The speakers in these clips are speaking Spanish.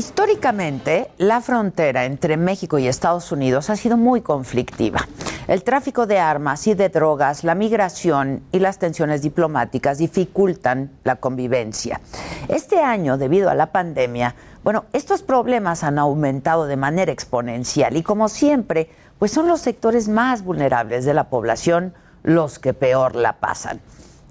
Históricamente, la frontera entre México y Estados Unidos ha sido muy conflictiva. El tráfico de armas y de drogas, la migración y las tensiones diplomáticas dificultan la convivencia. Este año, debido a la pandemia, bueno, estos problemas han aumentado de manera exponencial y como siempre, pues son los sectores más vulnerables de la población los que peor la pasan.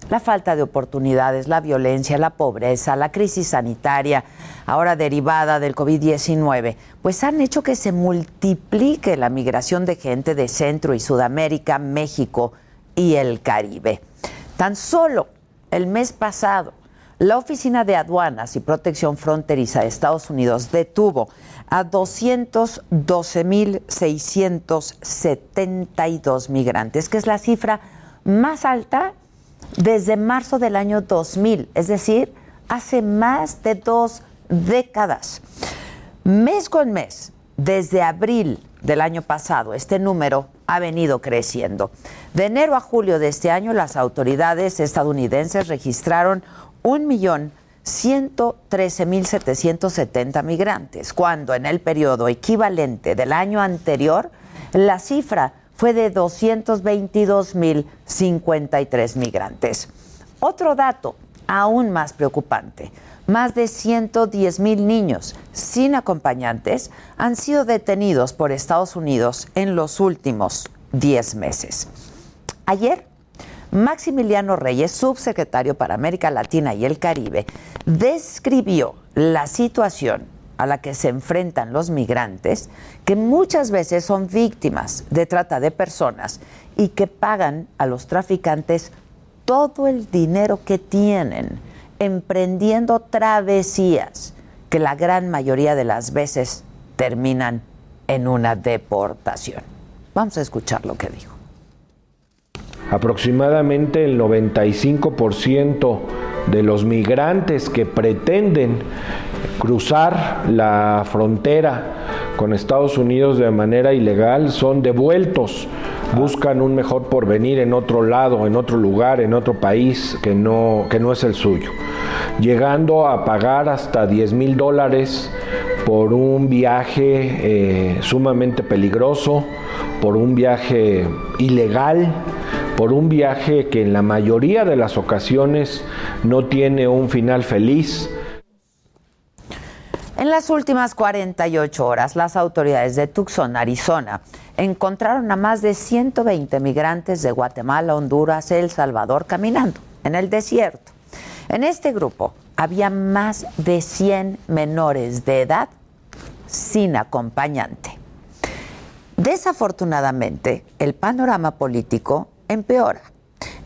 La falta de oportunidades, la violencia, la pobreza, la crisis sanitaria, ahora derivada del COVID-19, pues han hecho que se multiplique la migración de gente de Centro y Sudamérica, México y el Caribe. Tan solo el mes pasado, la Oficina de Aduanas y Protección Fronteriza de Estados Unidos detuvo a 212.672 migrantes, que es la cifra más alta desde marzo del año 2000, es decir, hace más de dos décadas. Mes con mes, desde abril del año pasado, este número ha venido creciendo. De enero a julio de este año, las autoridades estadounidenses registraron 1.113.770 migrantes, cuando en el periodo equivalente del año anterior, la cifra fue de 222.053 migrantes. Otro dato aún más preocupante, más de 110.000 niños sin acompañantes han sido detenidos por Estados Unidos en los últimos 10 meses. Ayer, Maximiliano Reyes, subsecretario para América Latina y el Caribe, describió la situación a la que se enfrentan los migrantes, que muchas veces son víctimas de trata de personas y que pagan a los traficantes todo el dinero que tienen emprendiendo travesías que la gran mayoría de las veces terminan en una deportación. Vamos a escuchar lo que dijo. Aproximadamente el 95% de los migrantes que pretenden cruzar la frontera con Estados Unidos de manera ilegal son devueltos, buscan un mejor porvenir en otro lado, en otro lugar, en otro país que no, que no es el suyo, llegando a pagar hasta 10 mil dólares por un viaje eh, sumamente peligroso, por un viaje ilegal, por un viaje que en la mayoría de las ocasiones no tiene un final feliz. En las últimas 48 horas, las autoridades de Tucson, Arizona, encontraron a más de 120 migrantes de Guatemala, Honduras, El Salvador caminando en el desierto. En este grupo había más de 100 menores de edad sin acompañante. Desafortunadamente, el panorama político empeora.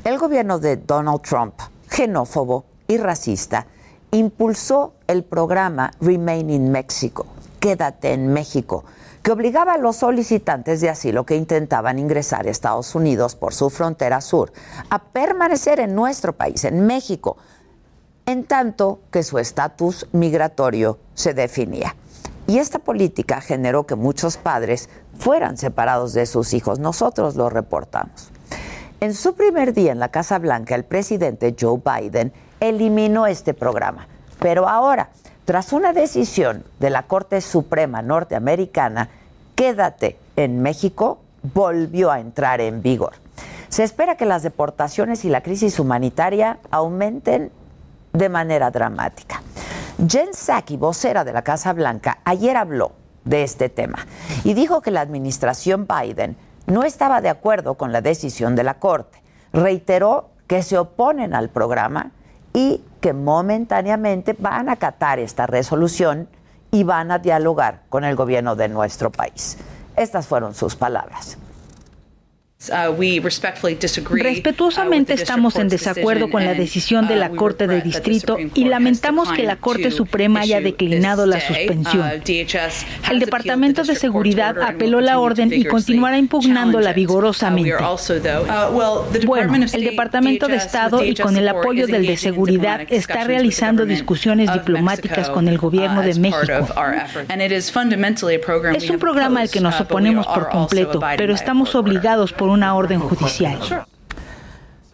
El gobierno de Donald Trump, xenófobo y racista, impulsó el programa Remain in Mexico, Quédate en México, que obligaba a los solicitantes de asilo que intentaban ingresar a Estados Unidos por su frontera sur a permanecer en nuestro país, en México, en tanto que su estatus migratorio se definía. Y esta política generó que muchos padres fueran separados de sus hijos. Nosotros lo reportamos. En su primer día en la Casa Blanca, el presidente Joe Biden eliminó este programa. Pero ahora, tras una decisión de la Corte Suprema norteamericana, quédate en México, volvió a entrar en vigor. Se espera que las deportaciones y la crisis humanitaria aumenten de manera dramática. Jen Psaki, vocera de la Casa Blanca, ayer habló de este tema y dijo que la administración Biden no estaba de acuerdo con la decisión de la Corte. Reiteró que se oponen al programa y que momentáneamente van a acatar esta resolución y van a dialogar con el gobierno de nuestro país. Estas fueron sus palabras. Uh, Respetuosamente estamos en desacuerdo con la decisión de la uh, Corte de Distrito y lamentamos que la Corte Suprema haya declinado la suspensión. Uh, el Departamento de Seguridad apeló la orden y continuará impugnándola vigorosamente. Bueno, el Departamento de Estado y con el apoyo del de Seguridad está realizando discusiones diplomáticas con el gobierno de México. Es un programa al que nos oponemos por completo, pero estamos obligados por una orden judicial.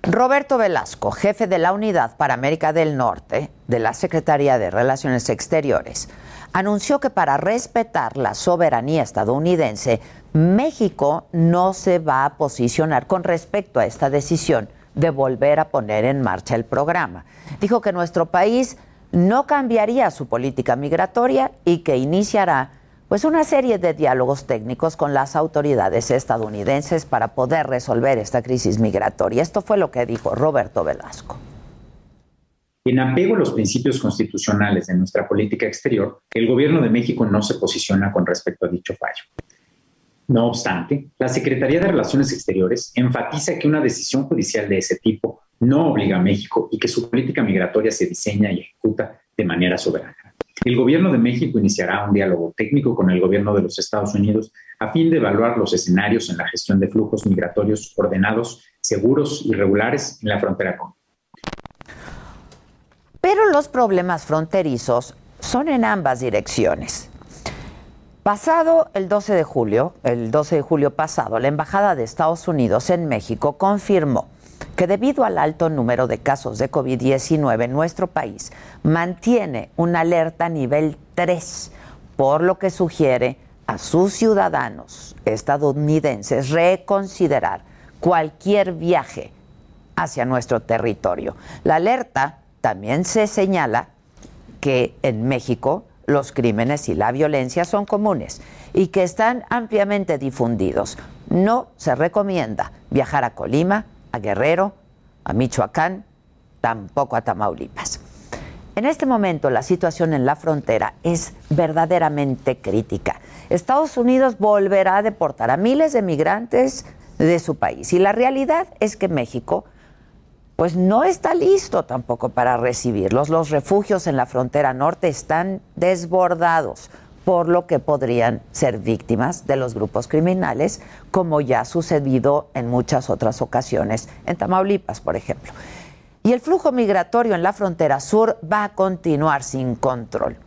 Roberto Velasco, jefe de la Unidad para América del Norte de la Secretaría de Relaciones Exteriores, anunció que para respetar la soberanía estadounidense, México no se va a posicionar con respecto a esta decisión de volver a poner en marcha el programa. Dijo que nuestro país no cambiaría su política migratoria y que iniciará pues una serie de diálogos técnicos con las autoridades estadounidenses para poder resolver esta crisis migratoria. Esto fue lo que dijo Roberto Velasco. En apego a los principios constitucionales de nuestra política exterior, el gobierno de México no se posiciona con respecto a dicho fallo. No obstante, la Secretaría de Relaciones Exteriores enfatiza que una decisión judicial de ese tipo no obliga a México y que su política migratoria se diseña y ejecuta de manera soberana. El gobierno de México iniciará un diálogo técnico con el gobierno de los Estados Unidos a fin de evaluar los escenarios en la gestión de flujos migratorios ordenados, seguros y regulares en la frontera con. Pero los problemas fronterizos son en ambas direcciones. Pasado el 12 de julio, el 12 de julio pasado, la Embajada de Estados Unidos en México confirmó que debido al alto número de casos de COVID-19 en nuestro país mantiene una alerta nivel 3, por lo que sugiere a sus ciudadanos estadounidenses reconsiderar cualquier viaje hacia nuestro territorio. La alerta también se señala que en México los crímenes y la violencia son comunes y que están ampliamente difundidos. No se recomienda viajar a Colima, a Guerrero, a Michoacán, tampoco a Tamaulipas. En este momento la situación en la frontera es verdaderamente crítica. Estados Unidos volverá a deportar a miles de migrantes de su país y la realidad es que México pues no está listo tampoco para recibirlos. Los refugios en la frontera norte están desbordados por lo que podrían ser víctimas de los grupos criminales, como ya ha sucedido en muchas otras ocasiones, en Tamaulipas, por ejemplo. Y el flujo migratorio en la frontera sur va a continuar sin control.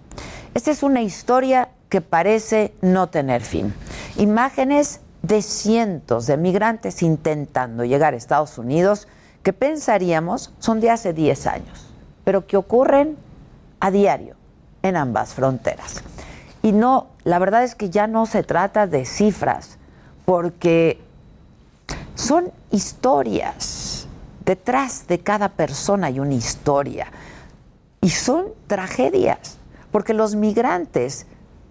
Esta es una historia que parece no tener fin. Imágenes de cientos de migrantes intentando llegar a Estados Unidos que pensaríamos son de hace 10 años, pero que ocurren a diario en ambas fronteras. Y no, la verdad es que ya no se trata de cifras, porque son historias. Detrás de cada persona hay una historia. Y son tragedias, porque los migrantes,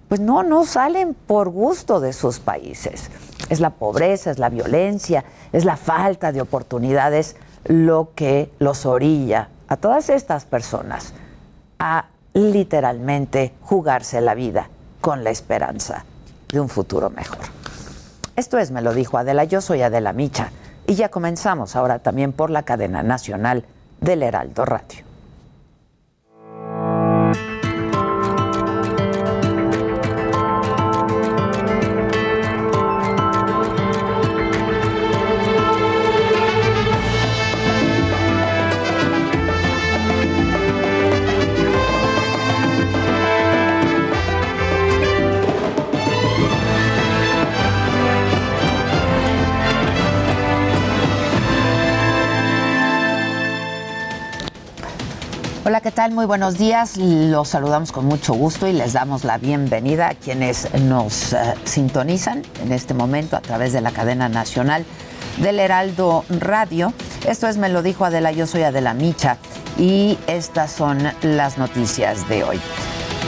pues no, no salen por gusto de sus países. Es la pobreza, es la violencia, es la falta de oportunidades lo que los orilla a todas estas personas a literalmente jugarse la vida con la esperanza de un futuro mejor. Esto es, me lo dijo Adela, yo soy Adela Micha y ya comenzamos ahora también por la cadena nacional del Heraldo Radio. Hola, ¿qué tal? Muy buenos días. Los saludamos con mucho gusto y les damos la bienvenida a quienes nos eh, sintonizan en este momento a través de la cadena nacional del Heraldo Radio. Esto es Me lo dijo Adela, yo soy Adela Micha y estas son las noticias de hoy.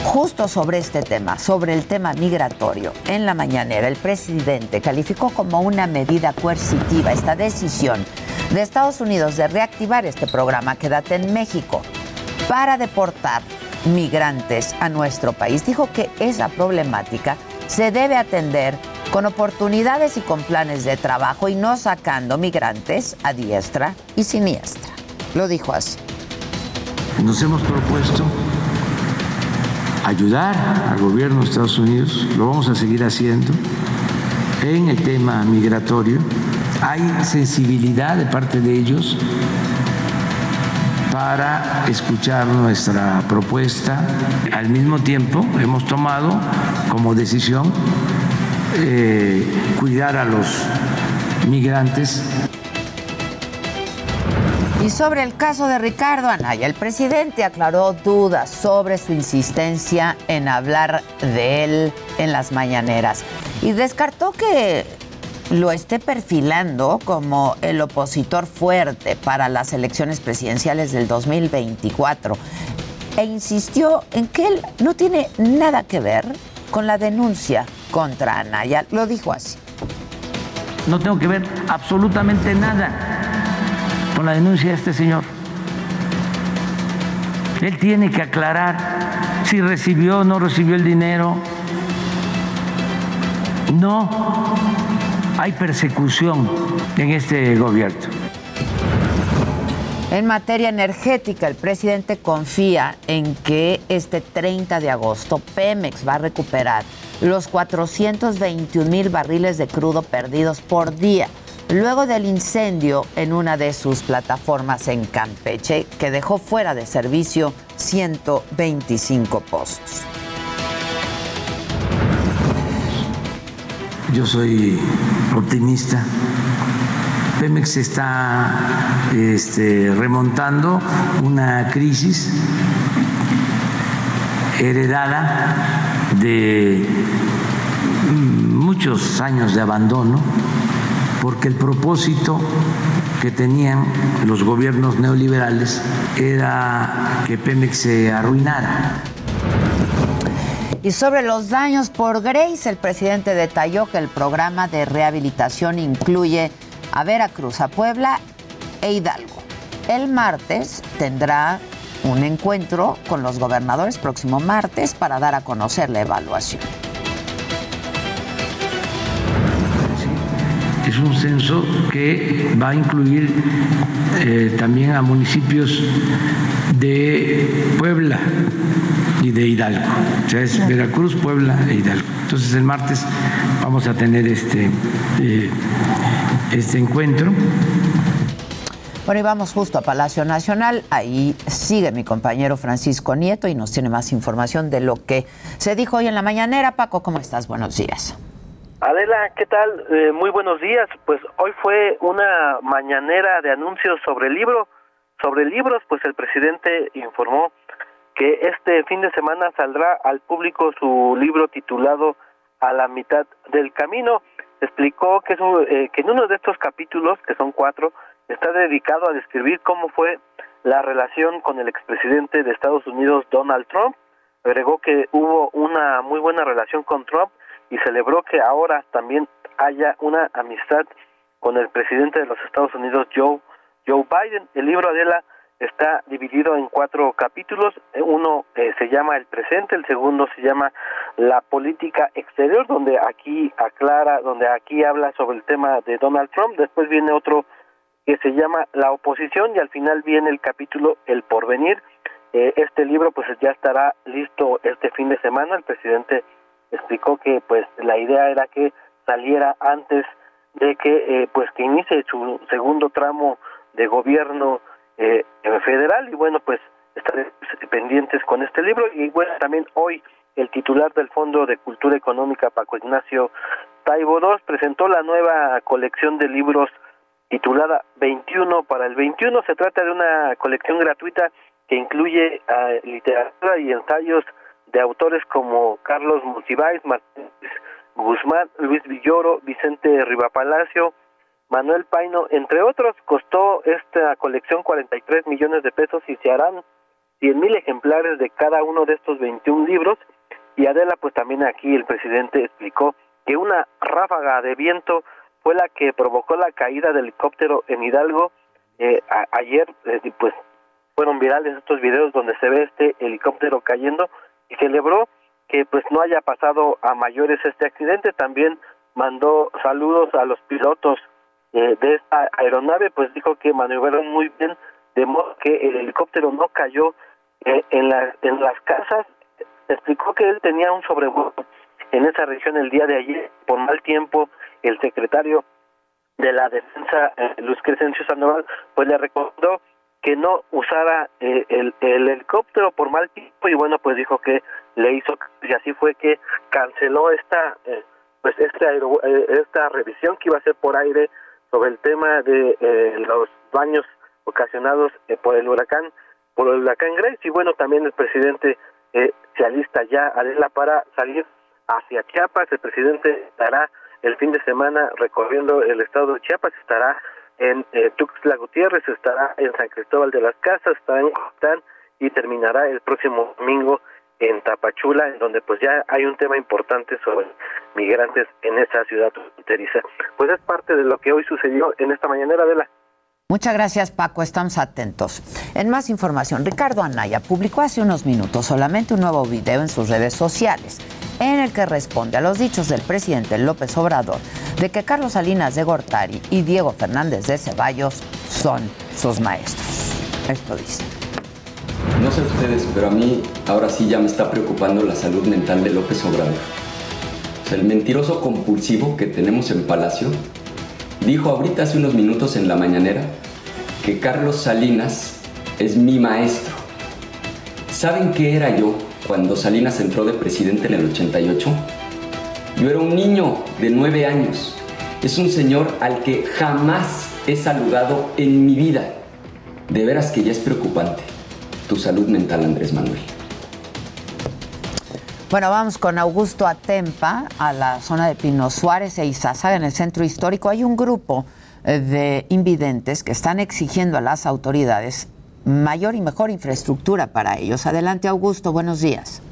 Justo sobre este tema, sobre el tema migratorio, en la mañanera el presidente calificó como una medida coercitiva esta decisión de Estados Unidos de reactivar este programa Quédate en México para deportar migrantes a nuestro país. Dijo que esa problemática se debe atender con oportunidades y con planes de trabajo y no sacando migrantes a diestra y siniestra. Lo dijo así. Nos hemos propuesto ayudar al gobierno de Estados Unidos, lo vamos a seguir haciendo en el tema migratorio. Hay sensibilidad de parte de ellos para escuchar nuestra propuesta. Al mismo tiempo, hemos tomado como decisión eh, cuidar a los migrantes. Y sobre el caso de Ricardo Anaya, el presidente aclaró dudas sobre su insistencia en hablar de él en las mañaneras y descartó que lo esté perfilando como el opositor fuerte para las elecciones presidenciales del 2024 e insistió en que él no tiene nada que ver con la denuncia contra Anaya. Lo dijo así. No tengo que ver absolutamente nada con la denuncia de este señor. Él tiene que aclarar si recibió o no recibió el dinero. No hay persecución en este gobierno. En materia energética, el presidente confía en que este 30 de agosto Pemex va a recuperar los 421 mil barriles de crudo perdidos por día luego del incendio en una de sus plataformas en Campeche que dejó fuera de servicio 125 pozos. Yo soy optimista. Pemex está este, remontando una crisis heredada de muchos años de abandono, porque el propósito que tenían los gobiernos neoliberales era que Pemex se arruinara. Y sobre los daños por Grace, el presidente detalló que el programa de rehabilitación incluye a Veracruz, a Puebla e Hidalgo. El martes tendrá un encuentro con los gobernadores próximo martes para dar a conocer la evaluación. Es un censo que va a incluir eh, también a municipios de Puebla y de Hidalgo. O sea, es Veracruz, Puebla e Hidalgo. Entonces el martes vamos a tener este, eh, este encuentro. Bueno, y vamos justo a Palacio Nacional. Ahí sigue mi compañero Francisco Nieto y nos tiene más información de lo que se dijo hoy en la mañanera. Paco, ¿cómo estás? Buenos días. Adela, ¿qué tal? Eh, muy buenos días. Pues hoy fue una mañanera de anuncios sobre el libro. Sobre libros, pues el presidente informó que este fin de semana saldrá al público su libro titulado A la mitad del camino. Explicó que, eh, que en uno de estos capítulos, que son cuatro, está dedicado a describir cómo fue la relación con el expresidente de Estados Unidos, Donald Trump. Agregó que hubo una muy buena relación con Trump y celebró que ahora también haya una amistad con el presidente de los Estados Unidos, Joe, Joe Biden. El libro Adela está dividido en cuatro capítulos. Uno eh, se llama El presente, el segundo se llama La política exterior, donde aquí aclara, donde aquí habla sobre el tema de Donald Trump. Después viene otro que se llama La oposición y al final viene el capítulo El porvenir. Eh, este libro pues ya estará listo este fin de semana. El presidente explicó que pues la idea era que saliera antes de que eh, pues que inicie su segundo tramo de gobierno eh, federal y bueno pues estaré pendientes con este libro. Y bueno también hoy el titular del Fondo de Cultura Económica Paco Ignacio Taibo II presentó la nueva colección de libros titulada 21 para el 21 se trata de una colección gratuita que incluye uh, literatura y ensayos de autores como Carlos Monsiváis, Martínez Guzmán, Luis Villoro, Vicente Rivapalacio, Manuel Paino, entre otros, costó esta colección 43 millones de pesos y se harán 100 mil ejemplares de cada uno de estos 21 libros. Y Adela, pues también aquí el presidente explicó que una ráfaga de viento fue la que provocó la caída del helicóptero en Hidalgo eh, ayer pues fueron virales estos videos donde se ve este helicóptero cayendo y celebró que pues no haya pasado a mayores este accidente también mandó saludos a los pilotos de esta aeronave pues dijo que maniobraron muy bien de modo que el helicóptero no cayó en, la, en las casas. Explicó que él tenía un sobrevuelo en esa región el día de ayer por mal tiempo el secretario de la defensa eh, Luis Crescencio Sandoval pues le recordó que no usara eh, el, helicóptero por mal tiempo y bueno pues dijo que le hizo y así fue que canceló esta eh, pues esta esta revisión que iba a hacer por aire sobre el tema de los daños ocasionados por el huracán por el huracán Grace y bueno también el presidente se alista ya Adela para salir hacia Chiapas. El presidente estará el fin de semana recorriendo el estado de Chiapas, estará en eh, Tuxtla Gutiérrez, estará en San Cristóbal de las Casas, estará en y terminará el próximo domingo en Tapachula, en donde pues ya hay un tema importante sobre migrantes en esa ciudad fronteriza. Pues es parte de lo que hoy sucedió en esta mañanera de Muchas gracias Paco, estamos atentos. En más información, Ricardo Anaya publicó hace unos minutos solamente un nuevo video en sus redes sociales en el que responde a los dichos del presidente López Obrador de que Carlos Salinas de Gortari y Diego Fernández de Ceballos son sus maestros. Esto dice. No sé ustedes, pero a mí ahora sí ya me está preocupando la salud mental de López Obrador. el mentiroso compulsivo que tenemos en Palacio dijo ahorita hace unos minutos en la mañanera que Carlos Salinas es mi maestro. ¿Saben qué era yo cuando Salinas entró de presidente en el 88? Yo era un niño de nueve años. Es un señor al que jamás he saludado en mi vida. De veras que ya es preocupante tu salud mental, Andrés Manuel. Bueno, vamos con Augusto Atempa a la zona de Pino Suárez e Izazaga en el centro histórico. Hay un grupo eh, de invidentes que están exigiendo a las autoridades mayor y mejor infraestructura para ellos. Adelante, Augusto, buenos días.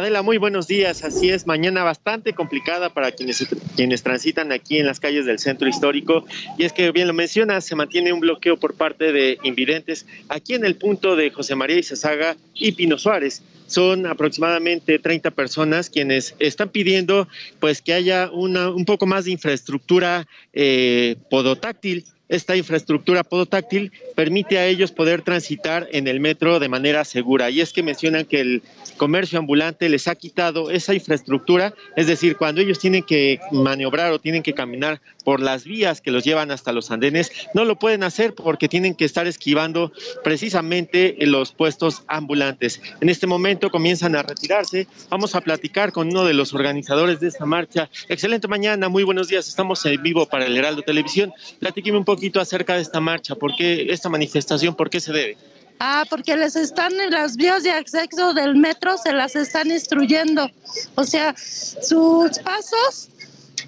Adela, muy buenos días. Así es, mañana bastante complicada para quienes, quienes transitan aquí en las calles del centro histórico. Y es que, bien lo mencionas, se mantiene un bloqueo por parte de invidentes aquí en el punto de José María Izazaga y Pino Suárez. Son aproximadamente 30 personas quienes están pidiendo pues que haya una, un poco más de infraestructura eh, podotáctil esta infraestructura podotáctil permite a ellos poder transitar en el metro de manera segura. Y es que mencionan que el comercio ambulante les ha quitado esa infraestructura, es decir, cuando ellos tienen que maniobrar o tienen que caminar por las vías que los llevan hasta los andenes, no lo pueden hacer porque tienen que estar esquivando precisamente los puestos ambulantes. En este momento comienzan a retirarse. Vamos a platicar con uno de los organizadores de esta marcha. Excelente mañana, muy buenos días. Estamos en vivo para el Heraldo Televisión. Platíqueme un poco acerca de esta marcha, ¿por qué esta manifestación, por qué se debe? Ah, porque les están en las vías de acceso del metro, se las están instruyendo. O sea, sus pasos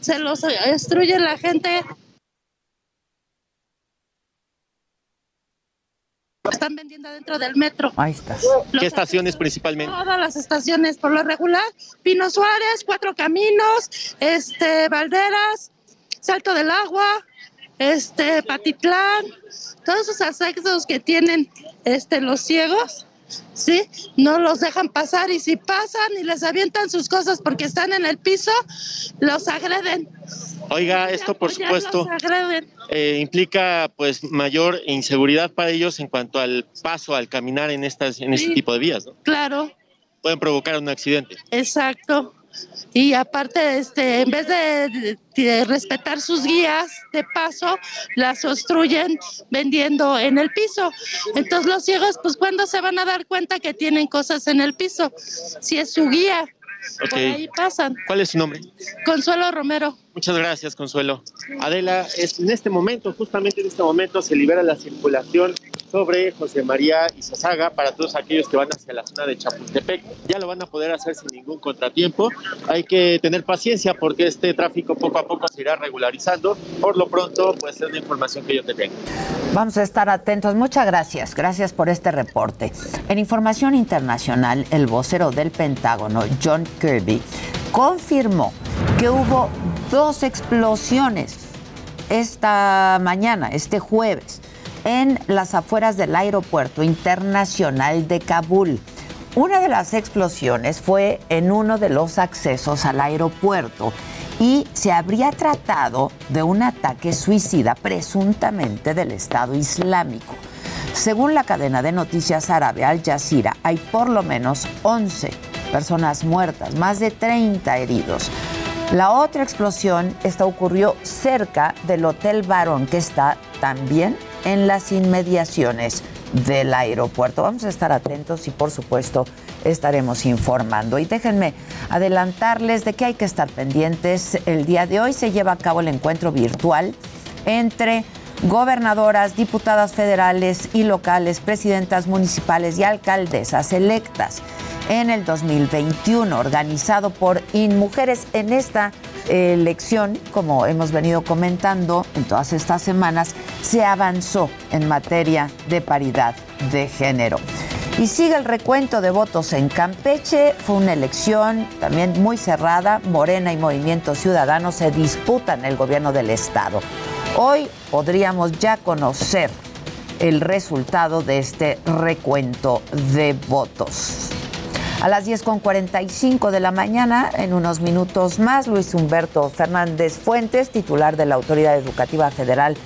se los destruye la gente. Están vendiendo dentro del metro. Ahí está. ¿Qué estaciones principalmente? Todas las estaciones, por lo regular. Pino Suárez, Cuatro Caminos, este, Valderas, Salto del Agua, este Patitlán, todos esos aspectos que tienen este los ciegos, ¿sí? No los dejan pasar y si pasan y les avientan sus cosas porque están en el piso, los agreden. Oiga, esto por supuesto eh, implica pues mayor inseguridad para ellos en cuanto al paso, al caminar en estas en este tipo de vías, ¿no? Claro. Pueden provocar un accidente. Exacto y aparte este en vez de, respetar sus guías de paso las obstruyen vendiendo en el piso. Entonces los ciegos pues cuando se van a dar cuenta que tienen cosas en el piso si es su guía. Por ahí pasan. ¿cuál es su nombre? Consuelo Romero Muchas gracias, Consuelo. Adela, en este momento, justamente en este momento, se libera la circulación sobre José María y Sasaga para todos aquellos que van hacia la zona de Chapultepec. Ya lo van a poder hacer sin ningún contratiempo. Hay que tener paciencia porque este tráfico poco a poco se irá regularizando. Por lo pronto, puede ser la información que yo te tengo. Vamos a estar atentos. Muchas gracias. Gracias por este reporte. En información internacional, el vocero del Pentágono, John Kirby, confirmó que hubo dos explosiones esta mañana, este jueves, en las afueras del Aeropuerto Internacional de Kabul. Una de las explosiones fue en uno de los accesos al aeropuerto y se habría tratado de un ataque suicida presuntamente del Estado Islámico. Según la cadena de noticias árabe Al Jazeera, hay por lo menos 11 personas muertas, más de 30 heridos. La otra explosión esta ocurrió cerca del Hotel Barón, que está también en las inmediaciones del aeropuerto. Vamos a estar atentos y por supuesto estaremos informando. Y déjenme adelantarles de que hay que estar pendientes. El día de hoy se lleva a cabo el encuentro virtual entre gobernadoras, diputadas federales y locales, presidentas municipales y alcaldesas electas en el 2021, organizado por InMujeres. En esta elección, como hemos venido comentando en todas estas semanas, se avanzó en materia de paridad de género. Y sigue el recuento de votos en Campeche. Fue una elección también muy cerrada. Morena y Movimiento Ciudadano se disputan el gobierno del Estado. Hoy podríamos ya conocer el resultado de este recuento de votos. A las 10.45 de la mañana, en unos minutos más, Luis Humberto Fernández Fuentes, titular de la Autoridad Educativa Federal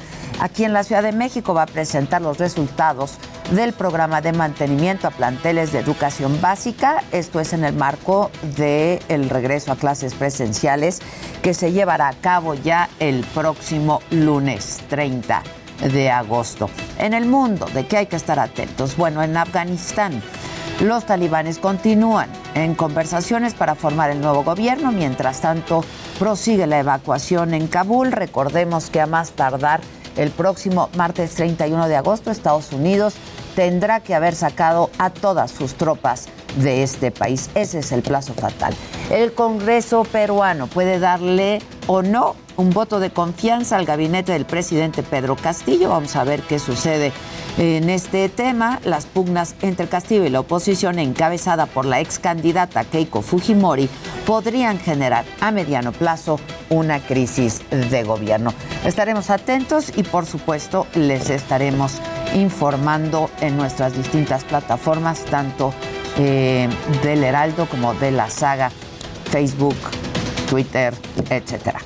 aquí en la Ciudad de México, va a presentar los resultados del programa de mantenimiento a planteles de educación básica. Esto es en el marco del regreso a clases presenciales que se llevará a cabo ya el próximo lunes 30 de agosto. En el mundo, ¿de qué hay que estar atentos? Bueno, en Afganistán. Los talibanes continúan en conversaciones para formar el nuevo gobierno. Mientras tanto, prosigue la evacuación en Kabul. Recordemos que a más tardar el próximo martes 31 de agosto, Estados Unidos tendrá que haber sacado a todas sus tropas de este país. Ese es el plazo fatal. El Congreso peruano puede darle o no un voto de confianza al gabinete del presidente Pedro Castillo. Vamos a ver qué sucede en este tema. Las pugnas entre Castillo y la oposición, encabezada por la ex candidata Keiko Fujimori, podrían generar a mediano plazo una crisis de gobierno. Estaremos atentos y, por supuesto, les estaremos informando en nuestras distintas plataformas, tanto eh, del Heraldo como de la saga, Facebook, Twitter, etcétera.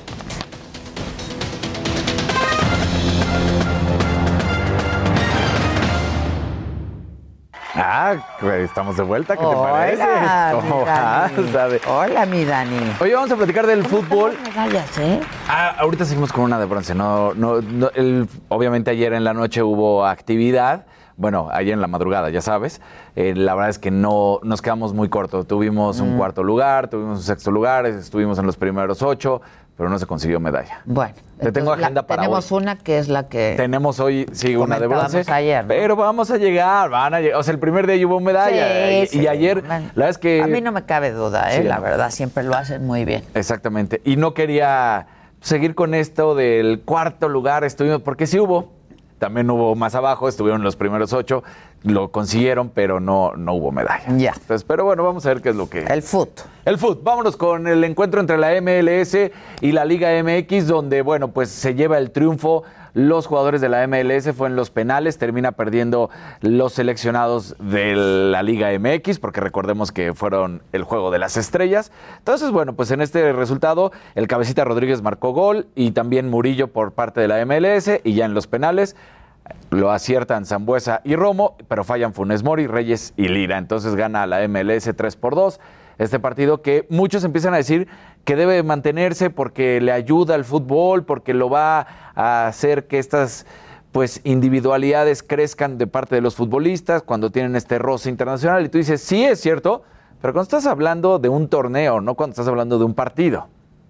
Ah, pues, estamos de vuelta, ¿qué te Hola, parece? mi ¿Cómo Dani. vas? ¿Sabe? Hola, mi Dani. Oye, vamos a platicar del fútbol. Medallas, ¿eh? Ah, ahorita seguimos con una de bronce. No, no, no, el- obviamente ayer en la noche hubo actividad. Bueno, ayer en la madrugada, ya sabes. Eh, la verdad es que no nos quedamos muy cortos. Tuvimos un Mm. cuarto lugar, tuvimos un sexto lugar, estuvimos en los primeros ocho, pero no se consiguió medalla. Bueno, Te tengo entonces, la- agenda para Tenemos hoy. una que es la que. Tenemos hoy, sí, una de bronce. ayer, ¿no? Pero vamos a llegar, van a llegar. O sea, el primer día hubo medalla. Sí, y, sí, y ayer, la es que. A mí no me cabe duda, ¿eh? Sí, la verdad, siempre lo hacen muy bien. Exactamente. Y no quería seguir con esto del cuarto lugar, estuvimos, porque sí hubo, también hubo más abajo, estuvieron los primeros ocho, lo consiguieron, pero no, no hubo medalla. Ya. Entonces, pero bueno, vamos a ver qué es lo que... El foot. El foot. Vámonos con el encuentro entre la MLS y la Liga MX, donde, bueno, pues se lleva el triunfo. Los jugadores de la MLS fue en los penales, termina perdiendo los seleccionados de la Liga MX, porque recordemos que fueron el juego de las estrellas. Entonces, bueno, pues en este resultado, el cabecita Rodríguez marcó gol y también Murillo por parte de la MLS, y ya en los penales lo aciertan Zambuesa y Romo, pero fallan Funes Mori, Reyes y Lira. Entonces gana la MLS 3 por 2. Este partido que muchos empiezan a decir que debe mantenerse porque le ayuda al fútbol, porque lo va a hacer que estas pues individualidades crezcan de parte de los futbolistas cuando tienen este roce internacional. Y tú dices, sí es cierto, pero cuando estás hablando de un torneo, no cuando estás hablando de un partido.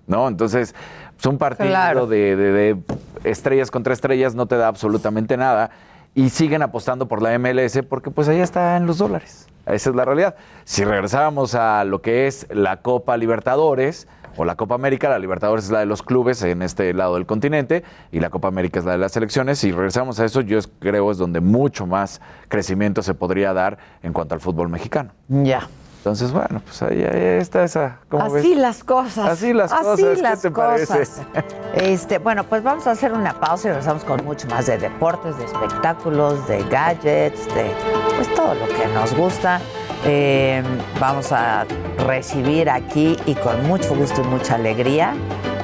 ¿No? Entonces, es un partido Claro. de, de- de estrellas contra estrellas no te da absolutamente nada y siguen apostando por la MLS porque pues ahí están los dólares. Esa es la realidad. Si regresáramos a lo que es la Copa Libertadores o la Copa América, la Libertadores es la de los clubes en este lado del continente y la Copa América es la de las selecciones. Si regresamos a eso, yo creo es donde mucho más crecimiento se podría dar en cuanto al fútbol mexicano. Ya. Entonces, bueno, pues ahí, ahí está esa. ¿cómo Así ves? las cosas. Así las Así cosas. ¿Qué las te parece? cosas. Este, bueno, pues vamos a hacer una pausa y regresamos con mucho más de deportes, de espectáculos, de gadgets, de pues todo lo que nos gusta. Eh, vamos a recibir aquí y con mucho gusto y mucha alegría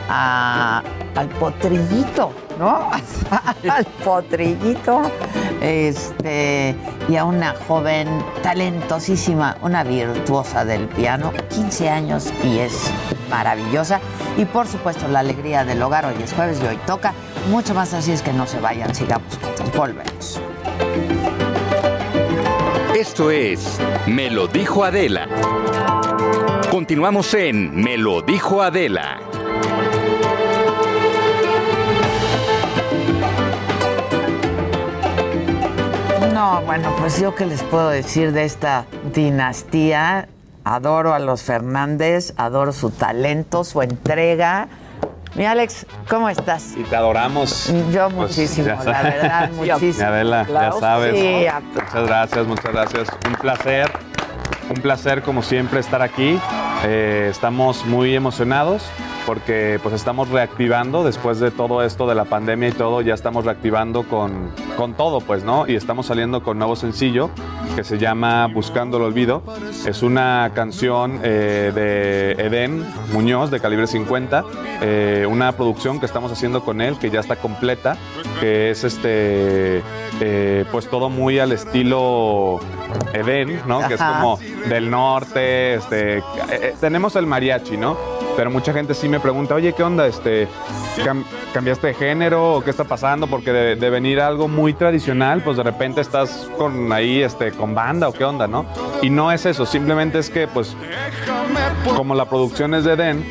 a- al potrillito, ¿no? al potrillito. Este, y a una joven talentosísima, una virtuosa del piano, 15 años y es maravillosa. Y por supuesto, la alegría del hogar. Hoy es jueves y hoy toca. Mucho más así es que no se vayan, sigamos. Volvemos. Esto es Me lo dijo Adela. Continuamos en Me lo dijo Adela. No, bueno, pues yo qué les puedo decir de esta dinastía. Adoro a los Fernández, adoro su talento, su entrega. Mi Alex, ¿cómo estás? Y te adoramos. Yo Pues, muchísimo, la verdad, muchísimo. Mi Adela, ya sabes. Sí, muchas gracias, muchas gracias. Un placer, un placer como siempre estar aquí. Eh, estamos muy emocionados porque pues estamos reactivando después de todo esto de la pandemia y todo, ya estamos reactivando con, con todo, pues, ¿no? Y estamos saliendo con nuevo sencillo que se llama Buscando el Olvido. Es una canción eh, de Eden Muñoz de calibre 50, eh, una producción que estamos haciendo con él que ya está completa, que es este, eh, pues todo muy al estilo Eden, ¿no? Que es como del norte, este, tenemos el mariachi, ¿no? Pero mucha gente sí me pregunta, oye, ¿qué onda? Este, cam- ¿Cambiaste de género o qué está pasando? Porque de, de venir algo muy tradicional, pues de repente estás con ahí, este, con banda o qué onda, ¿no? Y no es eso, simplemente es que, pues, como la producción es de Den,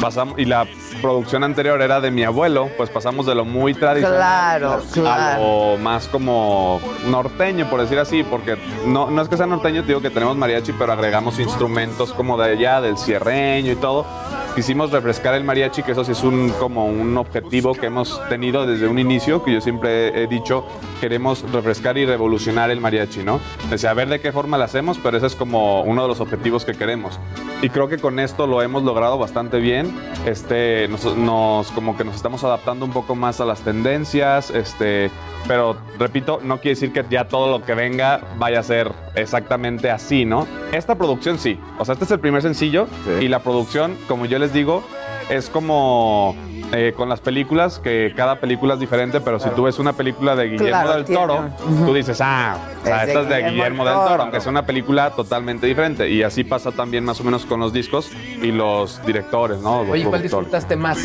pasamos, y la producción anterior era de mi abuelo, pues pasamos de lo muy tradicional Claro, a lo más como norteño, por decir así, porque no, no es que sea norteño, te digo que tenemos mariachi, pero agregamos instrumentos como de allá, del cierreño y todo. Quisimos refrescar el mariachi, que eso sí es un, como un objetivo que hemos tenido desde un inicio, que yo siempre he dicho, queremos refrescar y revolucionar el mariachi, ¿no? Decía, a ver de qué forma lo hacemos, pero ese es como uno de los objetivos que queremos. Y creo que con esto lo hemos logrado bastante bien. Este, nos, como que nos estamos adaptando un poco más a las tendencias, este, pero repito, no quiere decir que ya todo lo que venga vaya a ser exactamente así, ¿no? Esta producción sí, o sea, este es el primer sencillo y la producción, como yo les digo, es como eh, con las películas, que cada película es diferente, pero si tú ves una película de Guillermo Claro, del tiene- Toro, tú dices, ah, o sea, Es de esta es de Guillermo Guillermo del Toro, Toro. aunque sea una película totalmente diferente. Y así pasa también más o menos con los discos y los directores, ¿no? Los Oye, ¿cuál disfrutaste más?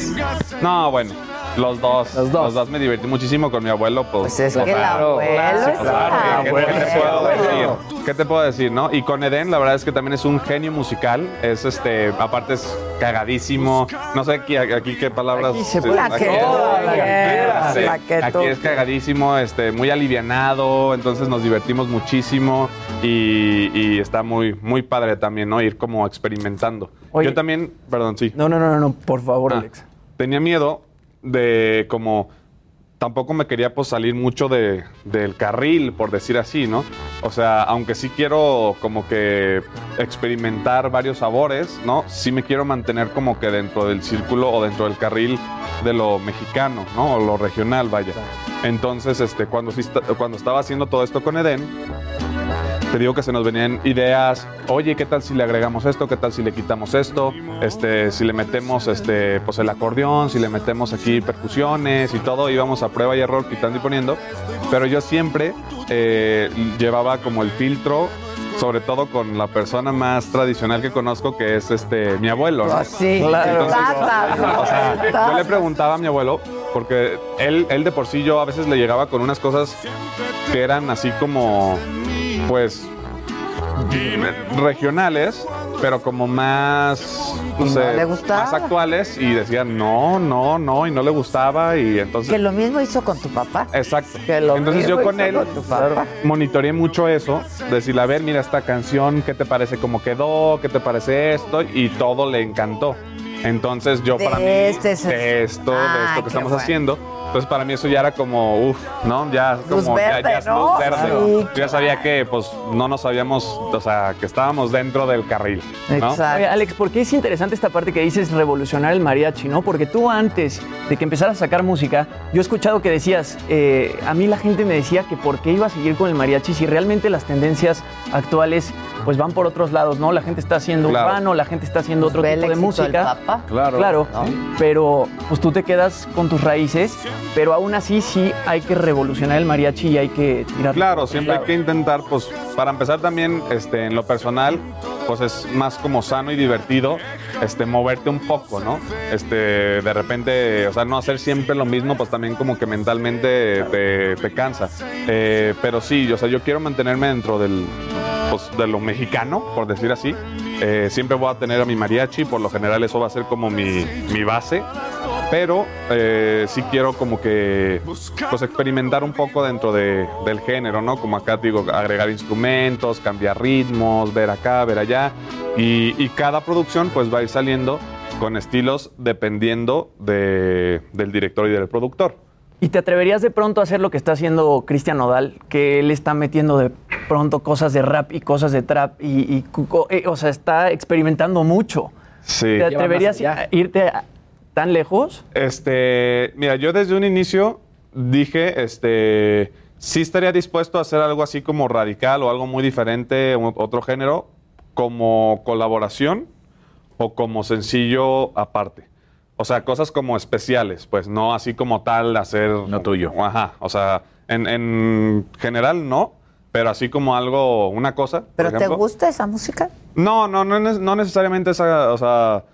No, bueno, los dos. Los dos. me divertí muchísimo con mi abuelo. Pues, Pues es que el claro, abuelo claro, es ¿qué- ¿Qué, te puedo decir? ¿Qué te puedo decir, no? Y con Eden, la verdad es que también es un genio musical. Es este, aparte es cagadísimo. No sé aquí, aquí qué palabras. Aquí se puede- aquí- aquí es cagadísimo, este, muy alivianado. Entonces nos divertimos muchísimo. Y, y está muy, muy padre también, ¿no? Ir como experimentando. Yo también, perdón, sí. No, no, no, no, no, por favor, Ah, Alex. Tenía miedo de como tampoco me quería pues salir mucho de, del carril, por decir así, ¿no? O sea, aunque sí quiero como que experimentar varios sabores, ¿no? Sí me quiero mantener como que dentro del círculo o dentro del carril de lo mexicano, ¿no? O lo regional, vaya. Entonces, este, cuando, cuando estaba haciendo todo esto con Eden, te digo que se nos venían ideas, oye, ¿qué tal si le agregamos esto? ¿Qué tal si le quitamos esto? Este, si le metemos este, pues el acordeón, si le metemos aquí percusiones y todo, íbamos a prueba y error quitando y poniendo. Pero yo siempre eh, llevaba como el filtro, sobre todo con la persona más tradicional que conozco, que es este mi abuelo. ¿no? Ah, sí, Entonces, Tata, o sea, yo le preguntaba a mi abuelo, porque él, él de por sí yo a veces le llegaba con unas cosas que eran así como, pues, regionales, pero como más, no no sé, le gustaba. más actuales y decían no, no, no, y no le gustaba y entonces... Que lo mismo hizo con tu papá. Exacto. Que lo Entonces yo mismo con hizo él con tu papá. monitoreé mucho eso, decirle, a ver, mira esta canción, ¿qué te parece cómo quedó? ¿Qué te parece esto? Y todo le encantó. Entonces yo De para mí, este es- de esto, de Ay, esto que estamos bueno. haciendo, Entonces para mí eso ya era como, uff, ¿no? Ya Luz como ya- verde, ya, es ¿no? luz verde. Sí, Yo ya sabía que pues no nos habíamos, o sea, que estábamos dentro del carril, ¿no? Oye, Alex, ¿por qué es interesante esta parte que dices revolucionar el mariachi, no? Porque tú antes de que empezaras a sacar música, yo he escuchado que decías, eh, a mí la gente me decía que por qué iba a seguir con el mariachi si realmente las tendencias actuales pues van por otros lados, ¿no? La gente está haciendo Claro. urbano, la gente está haciendo otro Ve el tipo de música. Papa. Claro. Claro, ¿no? pero pues tú te quedas con tus raíces, pero aún así sí hay que revolucionar el mariachi y hay que tirar. Claro, siempre hay que intentar, pues, para empezar también, este, en lo personal, pues es más como sano y divertido, este, moverte un poco, ¿no? Este, de repente, o sea, no hacer siempre lo mismo, pues también como que mentalmente te, te cansa. Eh, pero sí, o sea, yo quiero mantenerme dentro del, pues, de lo mexicano, por decir así. Eh, siempre voy a tener a mi mariachi, por lo general eso va a ser como mi, mi base. Pero eh, sí quiero como que pues experimentar un poco dentro de- del género, ¿no? Como acá te digo, agregar instrumentos, cambiar ritmos, ver acá, ver allá. Y, y cada producción pues va a ir saliendo con estilos dependiendo de- del director y del productor. ¿Y te atreverías de pronto a hacer lo que está haciendo Cristian Nodal? Que él está metiendo de pronto cosas de rap y cosas de trap y, eh, o sea, está experimentando mucho. Sí. ¿Te atreverías a irte a- tan lejos? Este, mira, yo desde un inicio dije, este, sí estaría dispuesto a hacer algo así como radical o algo muy diferente, otro género, como colaboración o como sencillo aparte. O sea, cosas como especiales, pues no así como tal hacer... No tuyo. Ajá, o sea, en, en general no, pero así como algo, una cosa. por ¿Pero te ejemplo. gusta esa música? No, no, no, no necesariamente esa, o sea,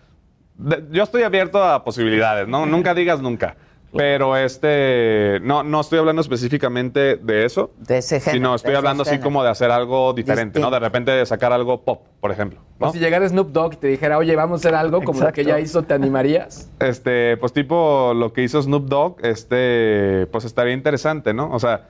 de- yo estoy abierto a posibilidades, ¿no? Nunca digas nunca. Pero este, no, no estoy hablando específicamente de eso. De ese género. Sino estoy de ese hablando así género. como de hacer algo diferente, ¿no? De repente de sacar algo pop, por ejemplo. ¿no? O si llegara Snoop Dogg y te dijera, oye, vamos a hacer algo como lo que ya hizo, ¿te animarías? Este, pues tipo lo que hizo Snoop Dogg, este, pues estaría interesante, ¿no? O sea,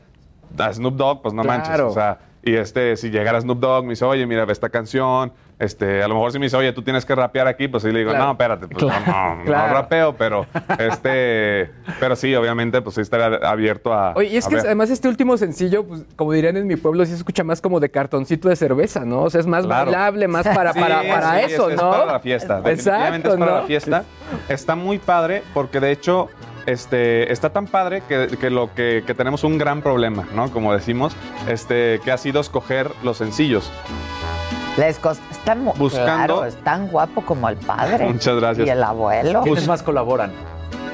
a Snoop Dogg, pues no manches. Claro. O sea, y este, si llegara Snoop Dogg, me dice, oye, mira, ve esta canción. Este, a lo mejor si me dice, oye, tú tienes que rapear aquí, pues sí le digo, Claro. no, espérate, pues Claro, no, no, claro. no rapeo, pero este, pero sí, obviamente, pues sí estaría abierto a. Oye, y es que ver. además este último sencillo, pues, como dirían en mi pueblo, sí se escucha más como de cartoncito de cerveza, ¿no? O sea, es más bailable, más para, Sí, para, para sí, eso, es, ¿no? Es para la fiesta. Definitivamente Exacto, es para ¿no? la fiesta. Está muy padre porque de hecho este, está tan padre que, que lo que, que tenemos un gran problema, ¿no? Como decimos, este, que ha sido escoger los sencillos. Les cos- está mu- Buscando- Claro, es tan guapo como el padre. Muchas gracias. Y el abuelo. ¿Quiénes más colaboran?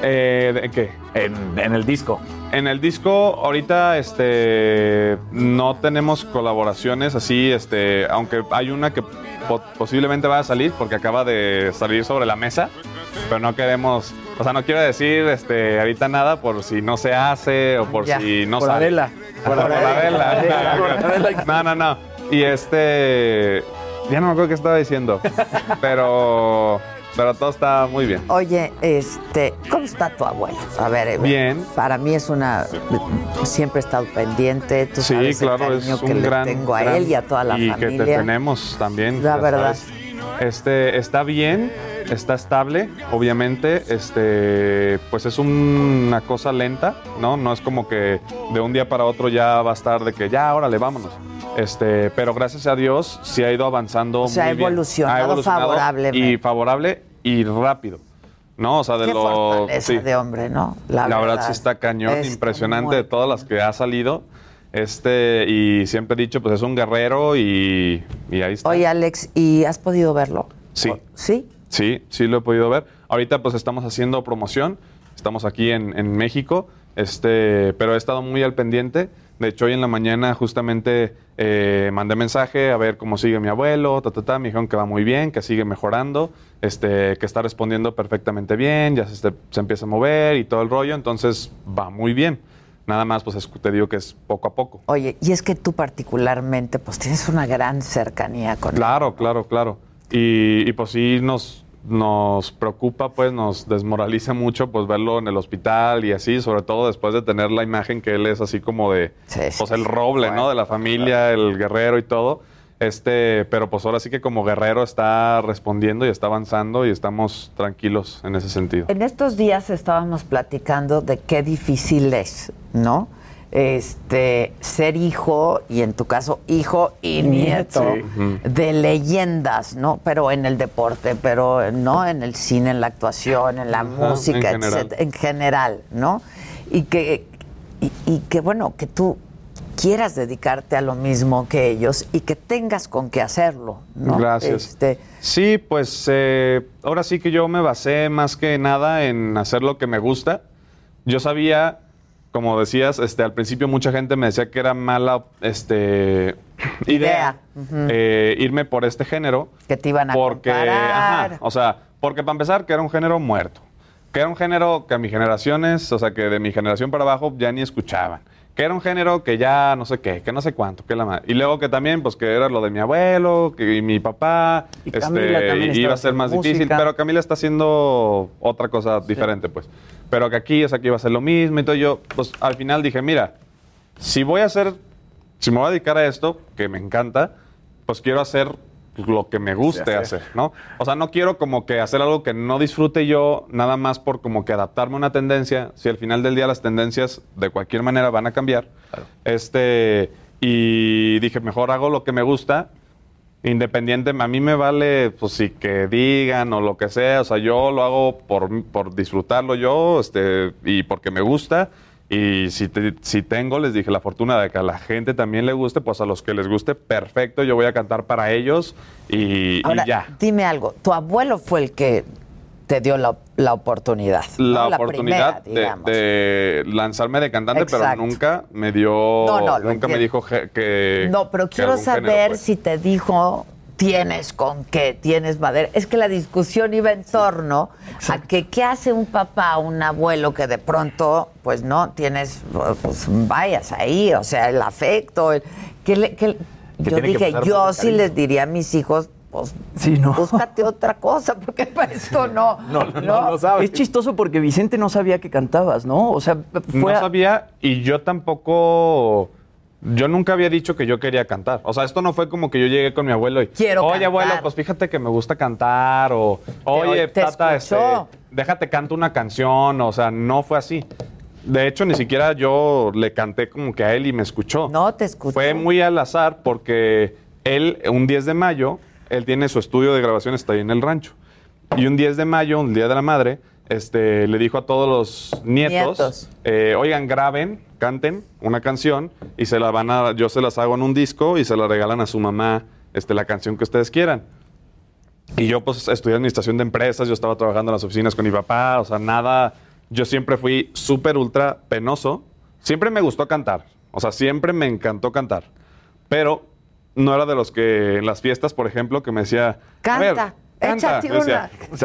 Eh, ¿de qué? En, en el disco. En el disco, ahorita, este, no tenemos colaboraciones así, este, aunque hay una que po- posiblemente vaya a salir porque acaba de salir sobre la mesa, pero no queremos, o sea, no quiero decir, este, ahorita nada por si no se hace o por Ya, si no por sale. Adela. Por, por Adela. No, no, no. Y este, ya no me acuerdo qué estaba diciendo, pero, pero todo está muy bien. Oye, este, ¿cómo está tu abuelo? A ver, eh, Bien. Para mí es una. Siempre he estado pendiente. Tú Sí, sabes el claro, cariño es que un le gran. tengo a gran- él y a toda la y familia. que te tenemos también. La verdad. sabes. Este, está bien, está estable, obviamente. Este, pues es un- una cosa lenta, ¿no? No es como que de un día para otro ya va a estar de que ya, órale, vámonos. Este, pero gracias a Dios sí ha ido avanzando O sea, muy ha bien. evolucionado favorablemente. Y favorable y rápido. ¿No? O sea, de Qué lo. sí. de hombre, ¿no? La, verdad, sí está cañón, Está impresionante de todas las que ha salido. Este, y siempre he dicho, pues es un guerrero y, y ahí está. Oye, Alex, ¿y has podido verlo? sí. ¿Sí? Sí, sí lo he podido ver. Ahorita pues estamos haciendo promoción, estamos aquí en, en México, este, pero he estado muy al pendiente. De hecho, hoy en la mañana justamente eh, mandé mensaje a ver cómo sigue mi abuelo, ta, ta, ta. me dijeron que va muy bien, que sigue mejorando, este, que está respondiendo perfectamente bien, ya se, este- se empieza a mover y todo el rollo, entonces va muy bien. Nada más, pues es- te digo que es poco a poco. Oye, y es que tú particularmente, pues tienes una gran cercanía con él. Claro, claro, claro. Y, y, pues sí nos, nos preocupa, pues nos desmoraliza mucho pues verlo en el hospital y así, sobre todo después de tener la imagen que él es así como de, pues el roble, ¿no? De la familia, el guerrero y todo. Este, pero pues ahora sí que como guerrero está respondiendo y está avanzando y estamos tranquilos en ese sentido. En estos días estábamos platicando de qué difícil es, ¿no? Este, ser hijo, y en tu caso, hijo y nieto, Sí. de leyendas, ¿no? Pero en el deporte, pero no en el cine, en la actuación, en la Ajá, música, en general. etcétera, en general, ¿no? Y que, y, y que bueno, que tú quieras dedicarte a lo mismo que ellos y que tengas con qué hacerlo, ¿no? Gracias. Este, Sí, pues eh, ahora sí que yo me basé más que nada en hacer lo que me gusta. Yo sabía, como decías, este, al principio mucha gente me decía que era mala este, idea, eh, irme por este género. que te iban a Porque, comparar. ajá, o sea, porque para empezar que era un género muerto. Que era un género que a mis generaciones, o sea, que de mi generación para abajo ya ni escuchaban. Que era un género que ya no sé qué, que no sé cuánto, que la madre. Y luego que también, pues que era lo de mi abuelo, que y mi papá, Y este, iba a ser más difícil, pero Camila está haciendo otra cosa diferente, pues. Pero que aquí, o sea, que iba a ser lo mismo. Entonces yo, pues al final dije, mira, si voy a hacer, si me voy a dedicar a esto, que me encanta, pues quiero hacer lo que me guste hacer, ¿no? O sea, no quiero como que hacer algo que no disfrute yo, nada más por como que adaptarme a una tendencia, si al final del día las tendencias de cualquier manera van a cambiar. Este, y dije, mejor hago lo que me gusta, independiente, a mí me vale, pues sí, que digan o lo que sea, o sea, yo lo hago por, por disfrutarlo yo, este, y porque me gusta, y si, te- si tengo, les dije, la fortuna de que a la gente también le guste, pues a los que les guste, perfecto, yo voy a cantar para ellos, y, y Ahora, ya. dime algo, tu abuelo fue el que te dio la, la oportunidad. La ¿no? oportunidad primera, digamos. de, de lanzarme de cantante, Exacto. pero nunca me dio, No, no, nunca me dijo que... No, pero quiero saber pues. si te dijo tienes con qué, tienes madera. Es que la discusión iba en torno a que qué hace un papá, un abuelo que de pronto, pues no, tienes, pues vayas ahí, o sea, el afecto, el, que le- que- yo que dije, yo sí les diría a mis hijos, pues búscate otra cosa, porque para esto no. no, Es chistoso porque Vicente no sabía que cantabas, ¿no? O sea, fue. No a- sabía y yo tampoco. Yo nunca había dicho que yo quería cantar. O sea, esto no fue como que yo llegué con mi abuelo y. Quiero Oye, cantar". abuelo, pues fíjate que me gusta cantar. O. Oye, te tata, este, déjate canto una canción. O sea, no fue así. De hecho, ni siquiera yo le canté como que a él y me escuchó. No te escuchó. Fue muy al azar porque él, un 10 de mayo, él tiene su estudio de grabación, está ahí en el rancho. Y un 10 de mayo, un día de la madre, este, le dijo a todos los nietos, Nietos. eh, oigan, graben, canten una canción y se la van a, yo se las hago en un disco y se la regalan a su mamá, este, la canción que ustedes quieran. Y yo pues estudié administración de empresas, yo estaba trabajando en las oficinas con mi papá, o sea, nada, yo siempre fui súper ultra penoso, siempre me gustó cantar, o sea, siempre me encantó cantar, pero no era de los que en las fiestas, por ejemplo, que me decía, a ver, Canta, canta. échate una. no,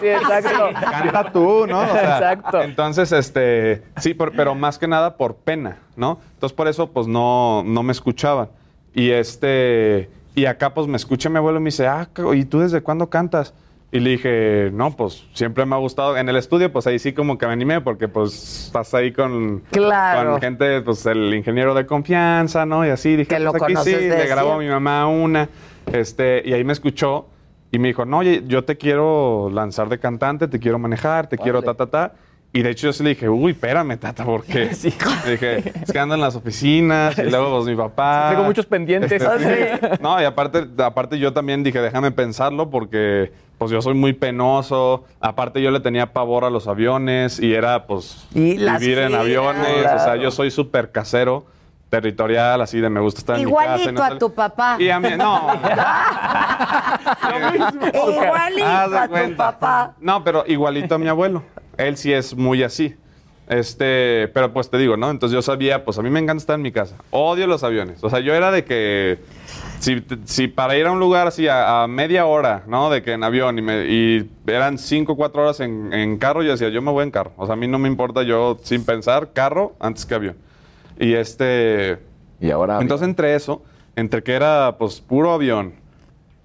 Sí, exacto. canta tú, ¿no? O sea, Exacto. Entonces, este, sí, por- pero más que nada por pena, ¿no? Entonces, por eso, pues, no, no me escuchaban. Y este, y acá, pues, me escucha mi abuelo y me dice, ah, ¿y tú desde cuándo cantas? Y le dije, no, pues, siempre me ha gustado. En el estudio, pues, ahí sí como que me animé porque, pues, estás ahí con, Claro. con gente, pues, el ingeniero de confianza, ¿no? Y así, dije, Que lo pues, aquí sí, le grabo a mi mamá una, este, y ahí me escuchó y me dijo, no, oye, yo te quiero lanzar de cantante, te quiero manejar, te quiero ta, ta, ta. Y de hecho yo sí le dije, uy, espérame, tata, porque le dije, es que ando en las oficinas y luego pues, mi papá. Traigo muchos pendientes. Este, No, y aparte, aparte yo también dije, déjame pensarlo porque pues yo soy muy penoso. Aparte yo le tenía pavor a los aviones y era pues Y vivir en aviones. O sea, claro. yo soy súper casero, territorial, así de me gusta estar en mi casa. Igualito a tu papá. Y a mí, no. Igualito a tu papá. No, pero igualito a mi abuelo. Él sí es muy así. Este, pero pues te digo, ¿no? Entonces yo sabía, pues a mí me encanta estar en mi casa. Odio los aviones. O sea, yo era de que si, si para ir a un lugar así a, a media hora, ¿no? De que en avión y, me- y eran cinco o cuatro horas en, en carro, yo decía, yo me voy en carro. O sea, a mí no me importa yo sin pensar carro antes que avión. Y este... Y ahora... Entonces entre eso, entre que era pues puro avión,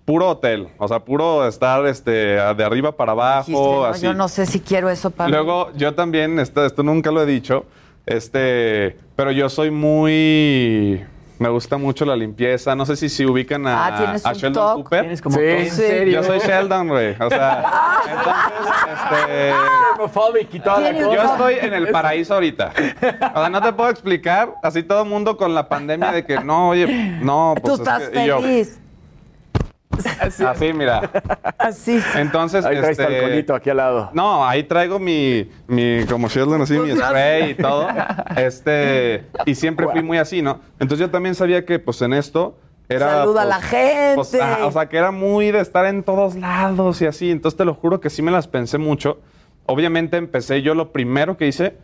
puro hotel, o sea, puro estar este, de arriba para abajo, Dijiste, no, así. yo no sé si quiero eso para mí. Luego, yo también, esto, esto nunca lo he dicho, este, pero yo soy muy, Me gusta mucho la limpieza. No sé si se ubican a, Ah, ¿tienes a un Sheldon toque? Cooper. Tienes como Sí, todo. ¿en serio? Yo soy Sheldon, güey. O sea, entonces, este, yo estoy en el paraíso ahorita. O sea, no te puedo explicar. Así todo el mundo con la pandemia de que no, oye, no, Tú pues es estás que- yo, así, mira. Así. Entonces, Ahí traes este, alcoholito aquí al lado. No, ahí traigo mi, mi como Sheldon así, mi spray y todo. Este, y siempre fui muy así, ¿no? Entonces yo también sabía que pues en esto era... Saluda a pues, la gente. pues, ajá, o sea, que era muy de estar en todos lados y así. Entonces te lo juro que sí me las pensé mucho. Obviamente empecé, yo lo primero que hice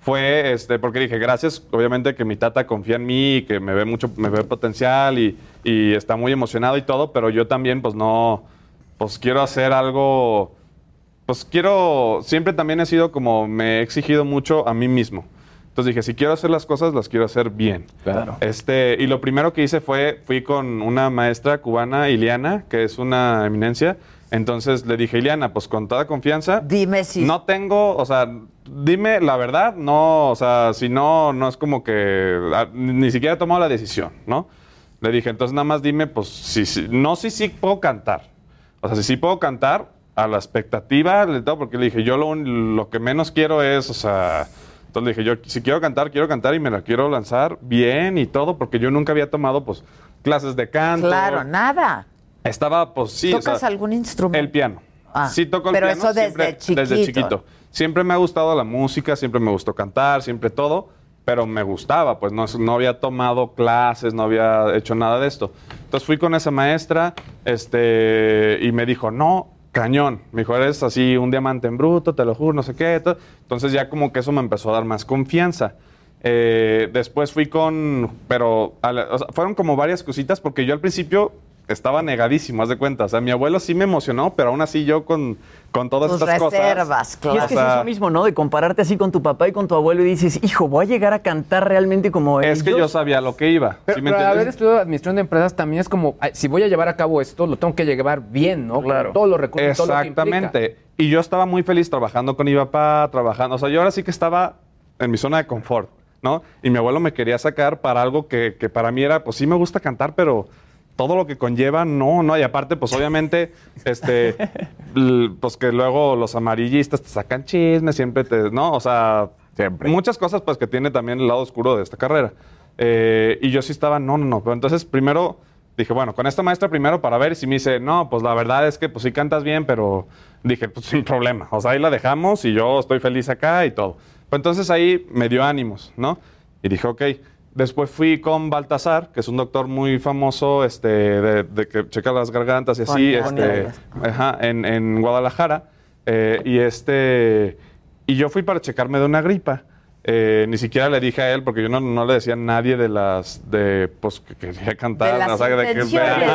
fue, este, porque dije, gracias, obviamente que mi tata confía en mí y que me ve mucho, me ve potencial y, y está muy emocionado y todo, pero yo también, pues no, pues quiero hacer algo, pues quiero, siempre también he sido como, me he exigido mucho a mí mismo. Entonces dije, si quiero hacer las cosas, las quiero hacer bien. Claro. Este, y lo primero que hice fue, fui con una maestra cubana, Iliana, que es una eminencia. Entonces le dije, Iliana, pues con toda confianza. Dime si. No tengo, o sea, dime la verdad, no, o sea, si no, no es como que ah, ni siquiera he tomado la decisión, ¿no? Le dije, entonces nada más dime, pues, si, si- no si sí puedo cantar. O sea, si sí puedo cantar, a la expectativa, porque le dije, yo lo, lo que menos quiero es, o sea, entonces le dije, yo si quiero cantar, quiero cantar y me la quiero lanzar bien y todo, porque yo nunca había tomado, pues, clases de canto. Claro, nada. Estaba, pues, sí. o ¿Tocas sea, algún instrumento? el piano. Ah, sí toco el pero piano. eso desde siempre- chiquito. Desde chiquito. Siempre me ha gustado la música, siempre me gustó cantar, siempre todo, pero me gustaba, pues no, no había tomado clases, no había hecho nada de esto. Entonces fui con esa maestra este, y me dijo, no, cañón. Me dijo, eres así un diamante en bruto, te lo juro, no sé qué. Entonces ya como que eso me empezó a dar más confianza. Eh, después fui con, pero fueron como varias cositas porque yo al principio estaba negadísimo, haz de cuenta. O sea, mi abuelo sí me emocionó, pero aún así yo con, con todas Tus estas reservas, cosas. Y es que o es eso mismo, ¿no? De compararte así con tu papá y con tu abuelo y dices, hijo, voy a llegar a cantar realmente como es que yo ellos". sabía lo que iba. Pero, ¿sí me pero haber estudiado administración de empresas también es como, si voy a llevar a cabo esto, lo tengo que llevar bien, ¿no? Con todos los recursos. todo lo que. Exactamente. Y yo estaba muy feliz trabajando con mi papá, trabajando. O sea, yo ahora sí que estaba en mi zona de confort, ¿no? Y mi abuelo me quería sacar para algo que, que para mí era, pues sí me gusta cantar, pero todo lo que conlleva, no, no. Y aparte, pues obviamente, este, pues que luego los amarillistas te sacan chismes, siempre te, ¿no? O sea, muchas cosas, pues que tiene también el lado oscuro de esta carrera. Eh, y yo sí estaba, no, no, no. Pero entonces primero dije, bueno, con esta maestra primero para ver si me dice, no, pues la verdad es que pues sí cantas bien, pero dije, pues sin problema. O sea, ahí la dejamos y yo estoy feliz acá y todo. Pues entonces ahí me dio ánimos, ¿no? Y dije, ok. Después fui con Baltasar, que es un doctor muy famoso, este, de, de que checa las gargantas y así, este, ajá, en, en Guadalajara. Eh, y este, y yo fui para checarme de una gripa. Eh, ni siquiera le dije a él, porque yo no, no le decía a nadie de las, de, pues, que quería cantar. De las o sea, que-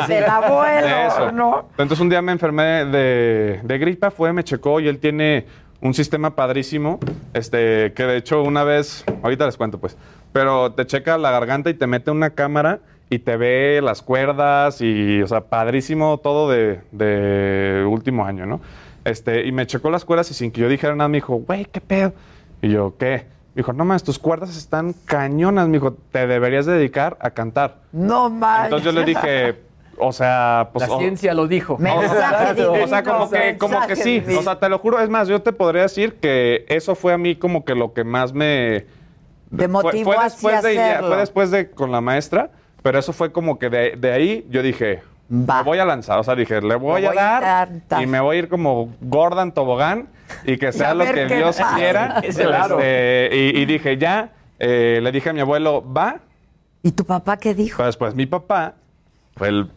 del abuelo, De eso. ¿no? Entonces un día me enfermé de, de gripa, fue, me checó y él tiene un sistema padrísimo, este, que de hecho una vez, ahorita les cuento pues, pero te checa la garganta y te mete una cámara y te ve las cuerdas y, o sea, padrísimo todo de, de último año, ¿no? Este, y me checó las cuerdas y sin que yo dijera nada me dijo, güey, ¿qué pedo? Y yo, ¿qué? Me dijo, no más, tus cuerdas están cañonas, me dijo, te deberías dedicar a cantar. No manches. Entonces yo le dije, o sea, pues... La o- ciencia lo dijo. Mensaje o sea, como divino, que, como que sí. divino. O sea, te lo juro. Es más, yo te podría decir que eso fue a mí como que lo que más me... Te fue- motivó fue, así después a de, hacerlo. Fue después de con la maestra, pero eso fue como que de, de ahí yo dije, me voy a lanzar. O sea, dije, le voy, voy a a dar intentar. y me voy a ir como gorda en tobogán y que sea a lo que Dios pasa. quiera. Claro. Este, y, y dije, ya, eh, le dije a mi abuelo, va. ¿Y tu papá qué dijo? Pues, pues mi papá fue el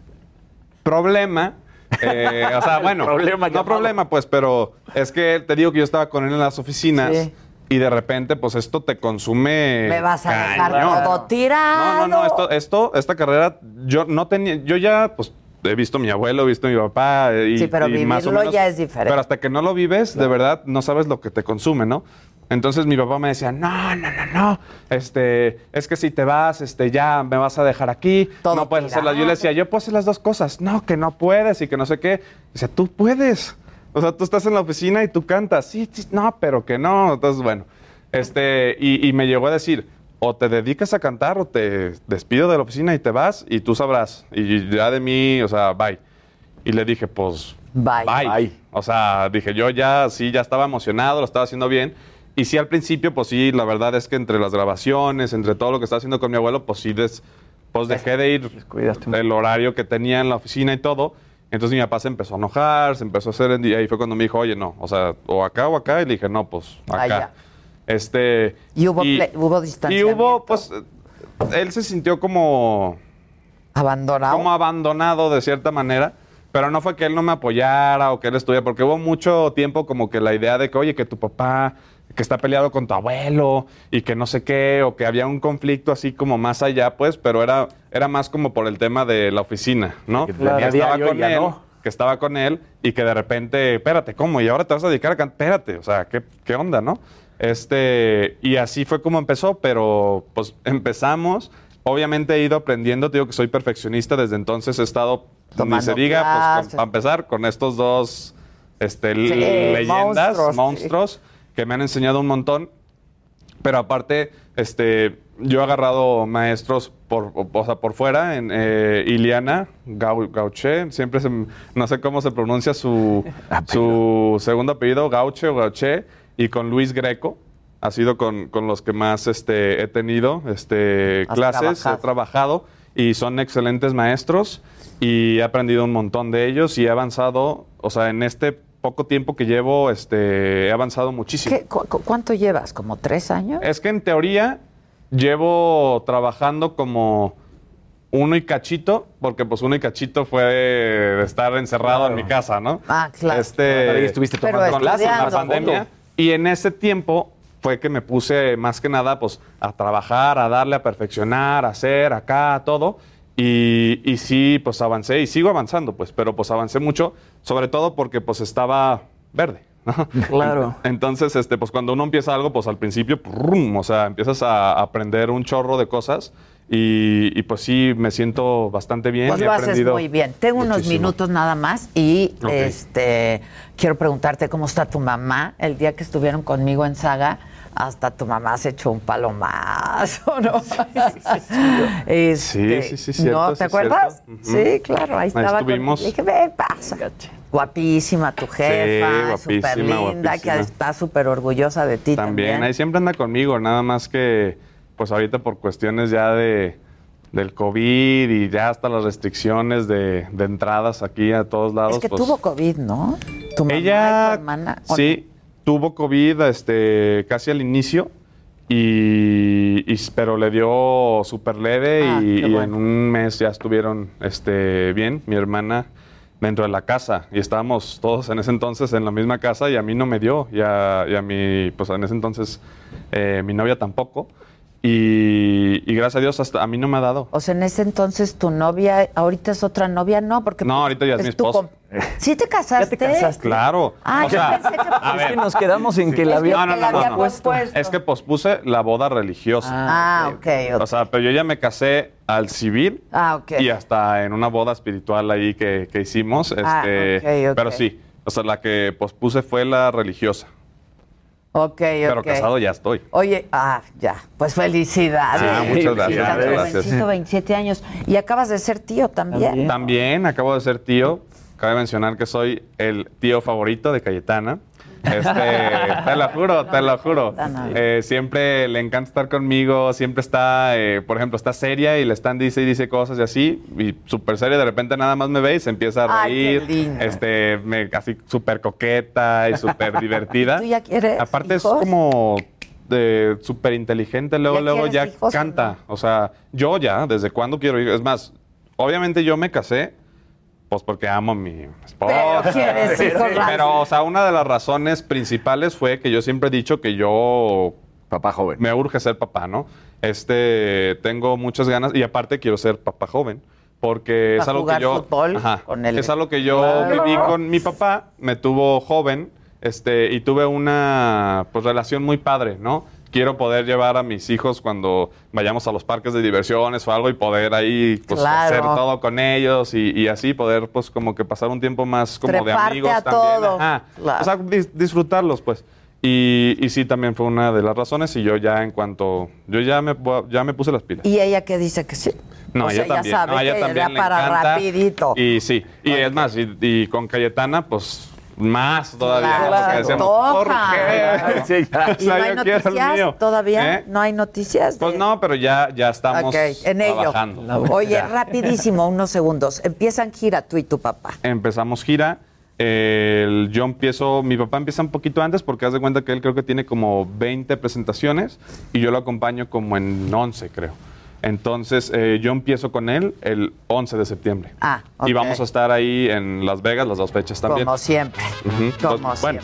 problema. eh, o sea, bueno, problema no problema, pues, pero es que te digo que yo estaba con él en las oficinas Sí. Y de repente, pues, esto te consume. Me vas a dejar cañón. todo tirado. No, no, no, esto, esto, esta carrera, yo no tenía, yo ya, pues, he visto a mi abuelo, he visto a mi papá. Y, Sí, pero y más o vivirlo menos- ya es diferente. Pero hasta que no lo vives, de verdad, no sabes lo que te consume, ¿no? Entonces mi papá me decía, no, no, no, no, este, es que si te vas, este, ya me vas a dejar aquí, Todo no puedes hacerlas. Yo le decía, yo puedo hacer las dos cosas. No, que no puedes y que no sé qué. Dice, tú puedes. O sea, tú estás en la oficina y tú cantas. Sí, sí, no, pero que no. Entonces, bueno, este, y, y me llegó a decir, o te dedicas a cantar o te despido de la oficina y te vas y tú sabrás. Y ya de mí, o sea, bye. Y le dije, pues, bye. Bye. O sea, dije, yo ya, sí, ya estaba emocionado, lo estaba haciendo bien. Y sí, al principio, pues sí, la verdad es que entre las grabaciones, entre todo lo que estaba haciendo con mi abuelo, pues sí, des- pues dejé de ir el horario que tenía en la oficina y todo. Entonces mi papá se empezó a enojar, se empezó a hacer, y ahí fue cuando me dijo, oye, no, o sea, o acá o acá, y le dije, no, pues acá. Allá. Este. Y hubo, ple- hubo Y distanciamiento. hubo, pues, él se sintió como... Abandonado. Como abandonado de cierta manera. Pero no fue que él no me apoyara o que él estuviera, porque hubo mucho tiempo como que la idea de que, oye, que tu papá, que está peleado con tu abuelo y que no sé qué, o que había un conflicto así como más allá, pues, pero era, era más como por el tema de la oficina, ¿no? Que tenía estaba con él, no. que estaba con él y que de repente, espérate, ¿cómo? Y ahora te vas a dedicar a cantar, espérate, o sea, ¿qué, qué onda, no? Este, y así fue como empezó, pero pues empezamos. Obviamente he ido aprendiendo, te digo que soy perfeccionista, desde entonces he estado, ni Tomando se diga, pues clases. para empezar, con estos dos este, Sí, leyendas, monstruos, monstruos, sí. Que me han enseñado un montón. Pero aparte, este, yo he agarrado maestros por, o, sea, por fuera, en eh, Iliana Gau- Gauché, siempre se no sé cómo se pronuncia su, su segundo apellido, Gauche o Gauché, y con Luis Greco. Ha sido con, con los que más este, he tenido este, clases, trabajado. he trabajado y son excelentes maestros y he aprendido un montón de ellos y he avanzado, o sea, en este poco tiempo que llevo, este, he avanzado muchísimo. ¿Qué- cu- cu- ¿Cuánto llevas? ¿Como tres años? Es que en teoría llevo trabajando como uno y cachito, porque pues uno y cachito fue de estar encerrado en mi casa, ¿no? Ah, claro. Este, estuviste la, estudiando. la pandemia. Y en ese tiempo fue que me puse más que nada pues a trabajar, a darle, a perfeccionar, a hacer acá, todo. Y, y sí, pues avancé y sigo avanzando, pues, pero pues avancé mucho, sobre todo porque pues estaba verde. ¿no? Claro. Entonces, este, pues cuando uno empieza algo, pues al principio, ¡prum! o sea, empiezas a aprender un chorro de cosas y, y, pues sí, me siento bastante bien. Pues y he lo haces muy bien. Tengo unos minutos nada más y este quiero preguntarte cómo está tu mamá. El día que estuvieron conmigo en Saga, hasta tu mamá se echó un palomazo, ¿no? Este, Sí, sí, sí, cierto, ¿No sí, te acuerdas? cierto. Sí, claro, ahí Ahí estaba. estuvimos. Dije, ven, pasa. Guapísima tu jefa, súper linda, que está súper orgullosa de ti también. También, ahí siempre anda conmigo, nada más que, pues ahorita por cuestiones ya de del COVID y ya hasta las restricciones de, de entradas aquí a todos lados. Es que pues, tuvo COVID, ¿no? Tu mamá y Ella, tu hermana. ¿o sí, tuvo COVID este, casi al inicio, y, y- pero le dio súper leve Ah, y, y en un mes ya estuvieron este, bien, mi hermana dentro de la casa y estábamos todos en ese entonces en la misma casa y a mí no me dio y a, y a mi, pues en ese entonces eh, mi novia tampoco y, y gracias a Dios hasta a mí no me ha dado. O sea, en ese entonces tu novia, ahorita es otra novia, no, porque No, ahorita ya es mi esposa. ¿Sí te casaste? Claro. Ah, O yo sea, pensé que a Es que nos quedamos en que la había... no, no, la no. Es que pospuse la boda religiosa. Ah, ok, ok. O sea, pero yo ya me casé al civil Ah, ok. y hasta en una boda espiritual ahí que, que hicimos. Ah, Este, ok, ok. Pero sí, o sea, la que pospuse fue la religiosa. Ok, ok. Pero casado ya estoy. Oye, ah, ya, pues felicidades. Ah, muchas gracias, muchas gracias. jovencito, 27 años. Y acabas de ser tío también. También acabo de ser tío. Cabe mencionar que soy el tío favorito de Cayetana. Este, te lo juro, te lo juro. Eh, siempre le encanta estar conmigo, siempre está, eh, por ejemplo, está seria y le están dice y dice cosas y así, y súper seria, de repente nada más me ve y se empieza a Ay, qué reír, lindo. este, me, así súper coqueta y súper divertida. ¿Tú ya quieres Aparte es hijos? como de súper inteligente, luego, ¿Ya luego ya hijos canta. O sea, yo ya, ¿desde cuándo quiero hijos? Es más, obviamente yo me casé, pues porque amo a mi esposa. Pero quieres. Pero, o sea, una de las razones principales fue que yo siempre he dicho que yo... Papá joven. Me urge ser papá, ¿no? Este, tengo muchas ganas y aparte quiero ser papá joven. Porque es a algo jugar que yo... fútbol Ajá. con él. Es algo que yo Claro. viví con mi papá, me tuvo joven, este, y tuve una pues, relación muy padre, ¿no? Quiero poder llevar a mis hijos cuando vayamos a los parques de diversiones o algo y poder ahí pues, Claro. hacer todo con ellos y, y así poder pues como que pasar un tiempo más como de amigos a también. todo. Ajá. Claro. O sea, dis- disfrutarlos pues. Y, y sí, también fue una de las razones y yo ya en cuanto, yo ya me, ya me puse las pilas. ¿Y ella que dice que sí? No, o ella sea, también. ya sabe no, ella que también era le para encanta. rapidito. Y sí, y es más, y, y con Cayetana, pues más todavía. Claro, porque se decíamos, antoja. ¿por qué? Sí, ya, o ¿Y sea, no hay noticias mío. todavía? ¿Eh? ¿No hay noticias? Pues no, pero ya, ya estamos en ello. trabajando. Oye, rapidísimo, unos segundos. Empiezan gira tú y tu papá. empezamos gira. El- yo empiezo, mi papá empieza un poquito antes porque haz de cuenta que él creo que tiene como 20 presentaciones y yo lo acompaño como en 11, creo. Entonces, eh, yo empiezo con él el 11 de septiembre. Ah, ok. Y vamos a estar ahí en Las Vegas las dos fechas también. Como siempre. Como Pues, bueno,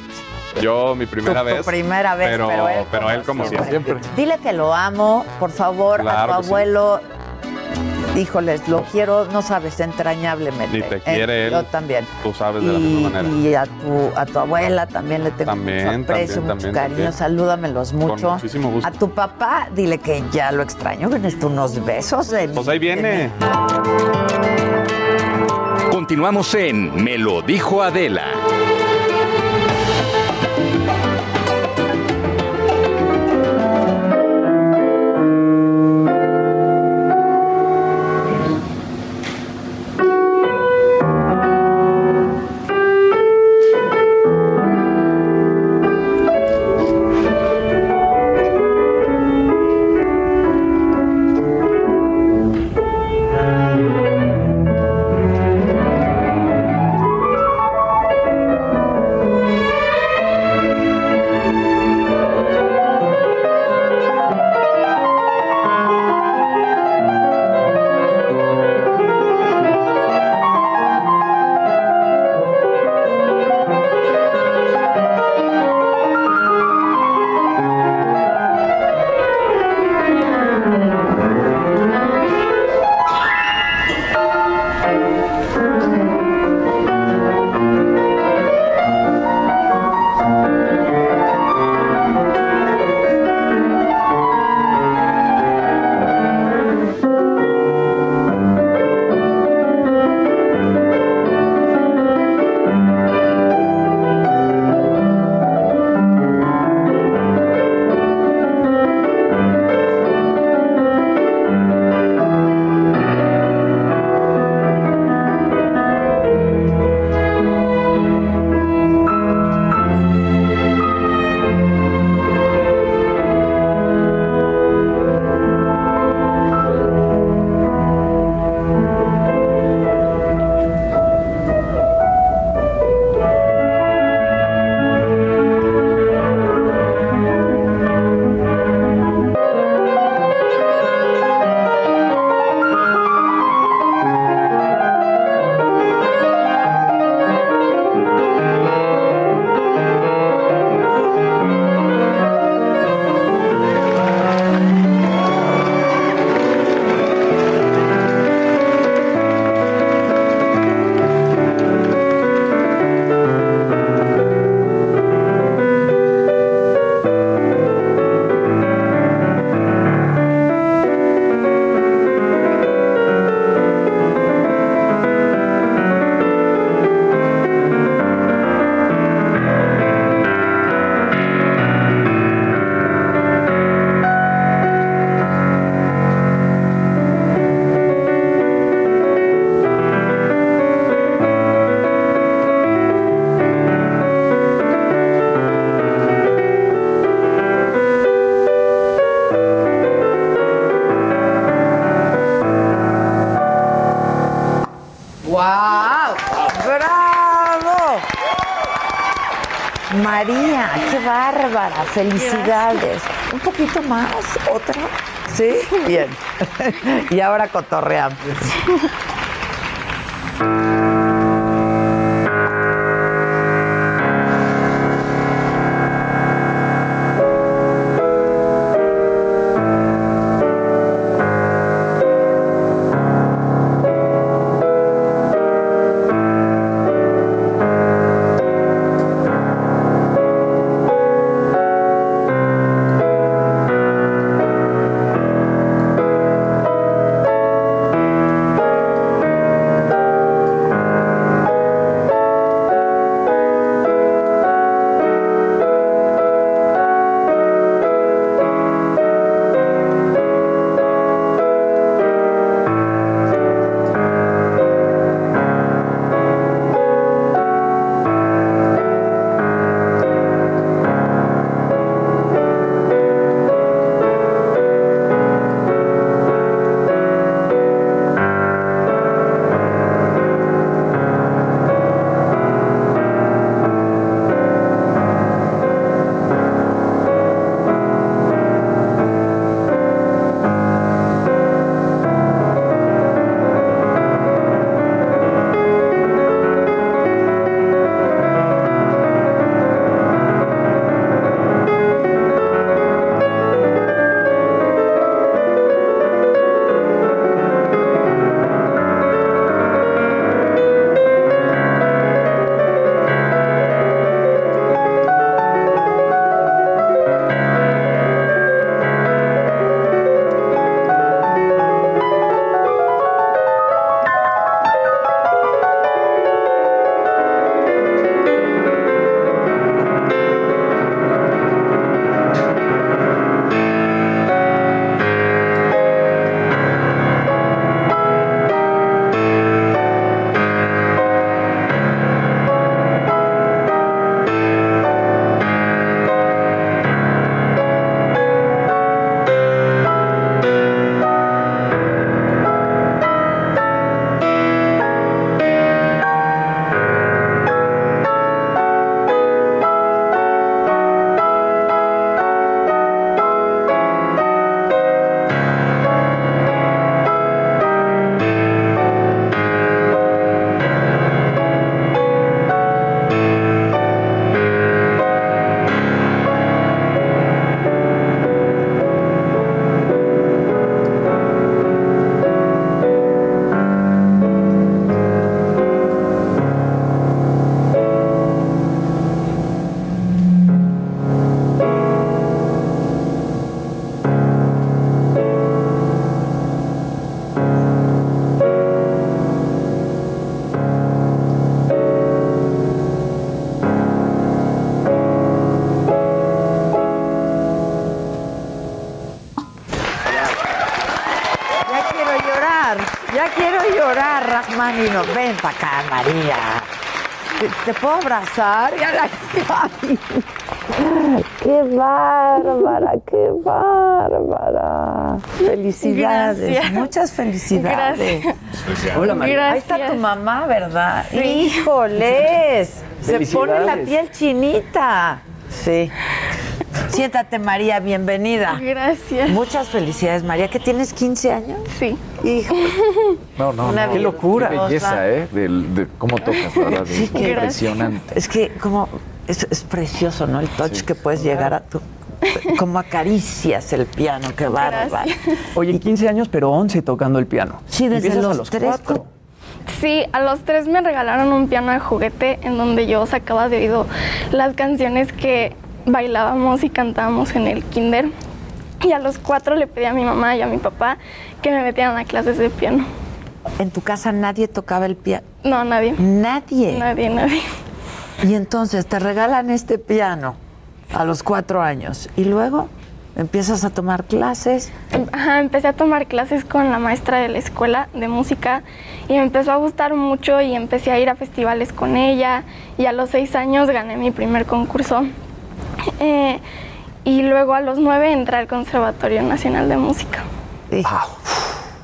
yo mi primera Tu- tu vez. primera vez, pero él pero él como siempre. Dile que lo amo, por favor, Claro a tu sí. Híjoles, lo quiero, no sabes, entrañablemente. Ni te Eh, quiere él. Yo también. Tú sabes de la misma manera. Y, y a tu a tu abuela también le tengo También, mucho aprecio, también, mucho también, cariño. también. Salúdamelos mucho. muchísimo gusto. A tu papá, dile que ya lo extraño, que necesito unos besos de Pues ahí viene. Continuamos en Me lo dijo Adela. María, qué bárbara, felicidades. Un poquito más, otra. ¿Sí? Bien. y ahora cotorreamos. ¿Te, puedo abrazar? Ya la- Ay, ¡Qué bárbara, qué bárbara! Felicidades, Gracias. muchas felicidades. Gracias. Hola, María. Ahí está tu mamá, ¿verdad? Sí. ¡Híjoles! Se pone la piel chinita. Sí. Siéntate, María, bienvenida. Gracias. Muchas felicidades, María. ¿Que tienes 15 años? Sí. Hijo. No, no, Una no. Qué locura. Qué belleza, ¿eh? De cómo tocas, verdad. Sí, es que- impresionante. Es que como es, es precioso, ¿no? El touch que puedes llegar a tu como acaricias el piano, qué bárbaro. Oye, 15 años, pero 11 tocando el piano. Sí, desde Empiezas los a los. Sí, a los tres me regalaron un piano de juguete en donde yo sacaba de oído las canciones que bailábamos y cantábamos en el kinder. Y a los cuatro le pedí a mi mamá y a mi papá que me metieran a clases de piano. ¿En tu casa nadie tocaba el piano? No, nadie. Nadie. Nadie, nadie. Y entonces te regalan este piano a los cuatro años y luego empiezas a tomar clases. Ajá, empecé a tomar clases con la maestra de la escuela de música y me empezó a gustar mucho y empecé a ir a festivales con ella y a los seis años gané mi primer concurso. Eh, y luego a los nueve entré al Conservatorio Nacional de Música.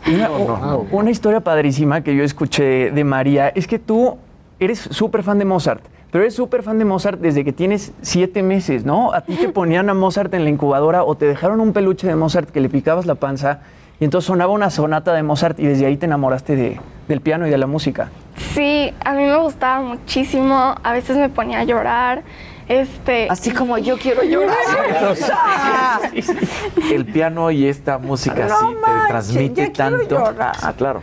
Una, una historia padrísima que yo escuché de María es que tú eres súper fan de Mozart, pero eres súper fan de Mozart desde que tienes siete meses, ¿no? A ti te ponían a Mozart en la incubadora o te dejaron un peluche de Mozart que le picabas la panza y entonces sonaba una sonata de Mozart y desde ahí te enamoraste de- del piano y de la música. Sí, a mí me gustaba muchísimo, a veces me ponía a llorar. Este, Así como yo quiero llorar. El piano y esta música No sí te transmite ya tanto. llorar. Ah, claro.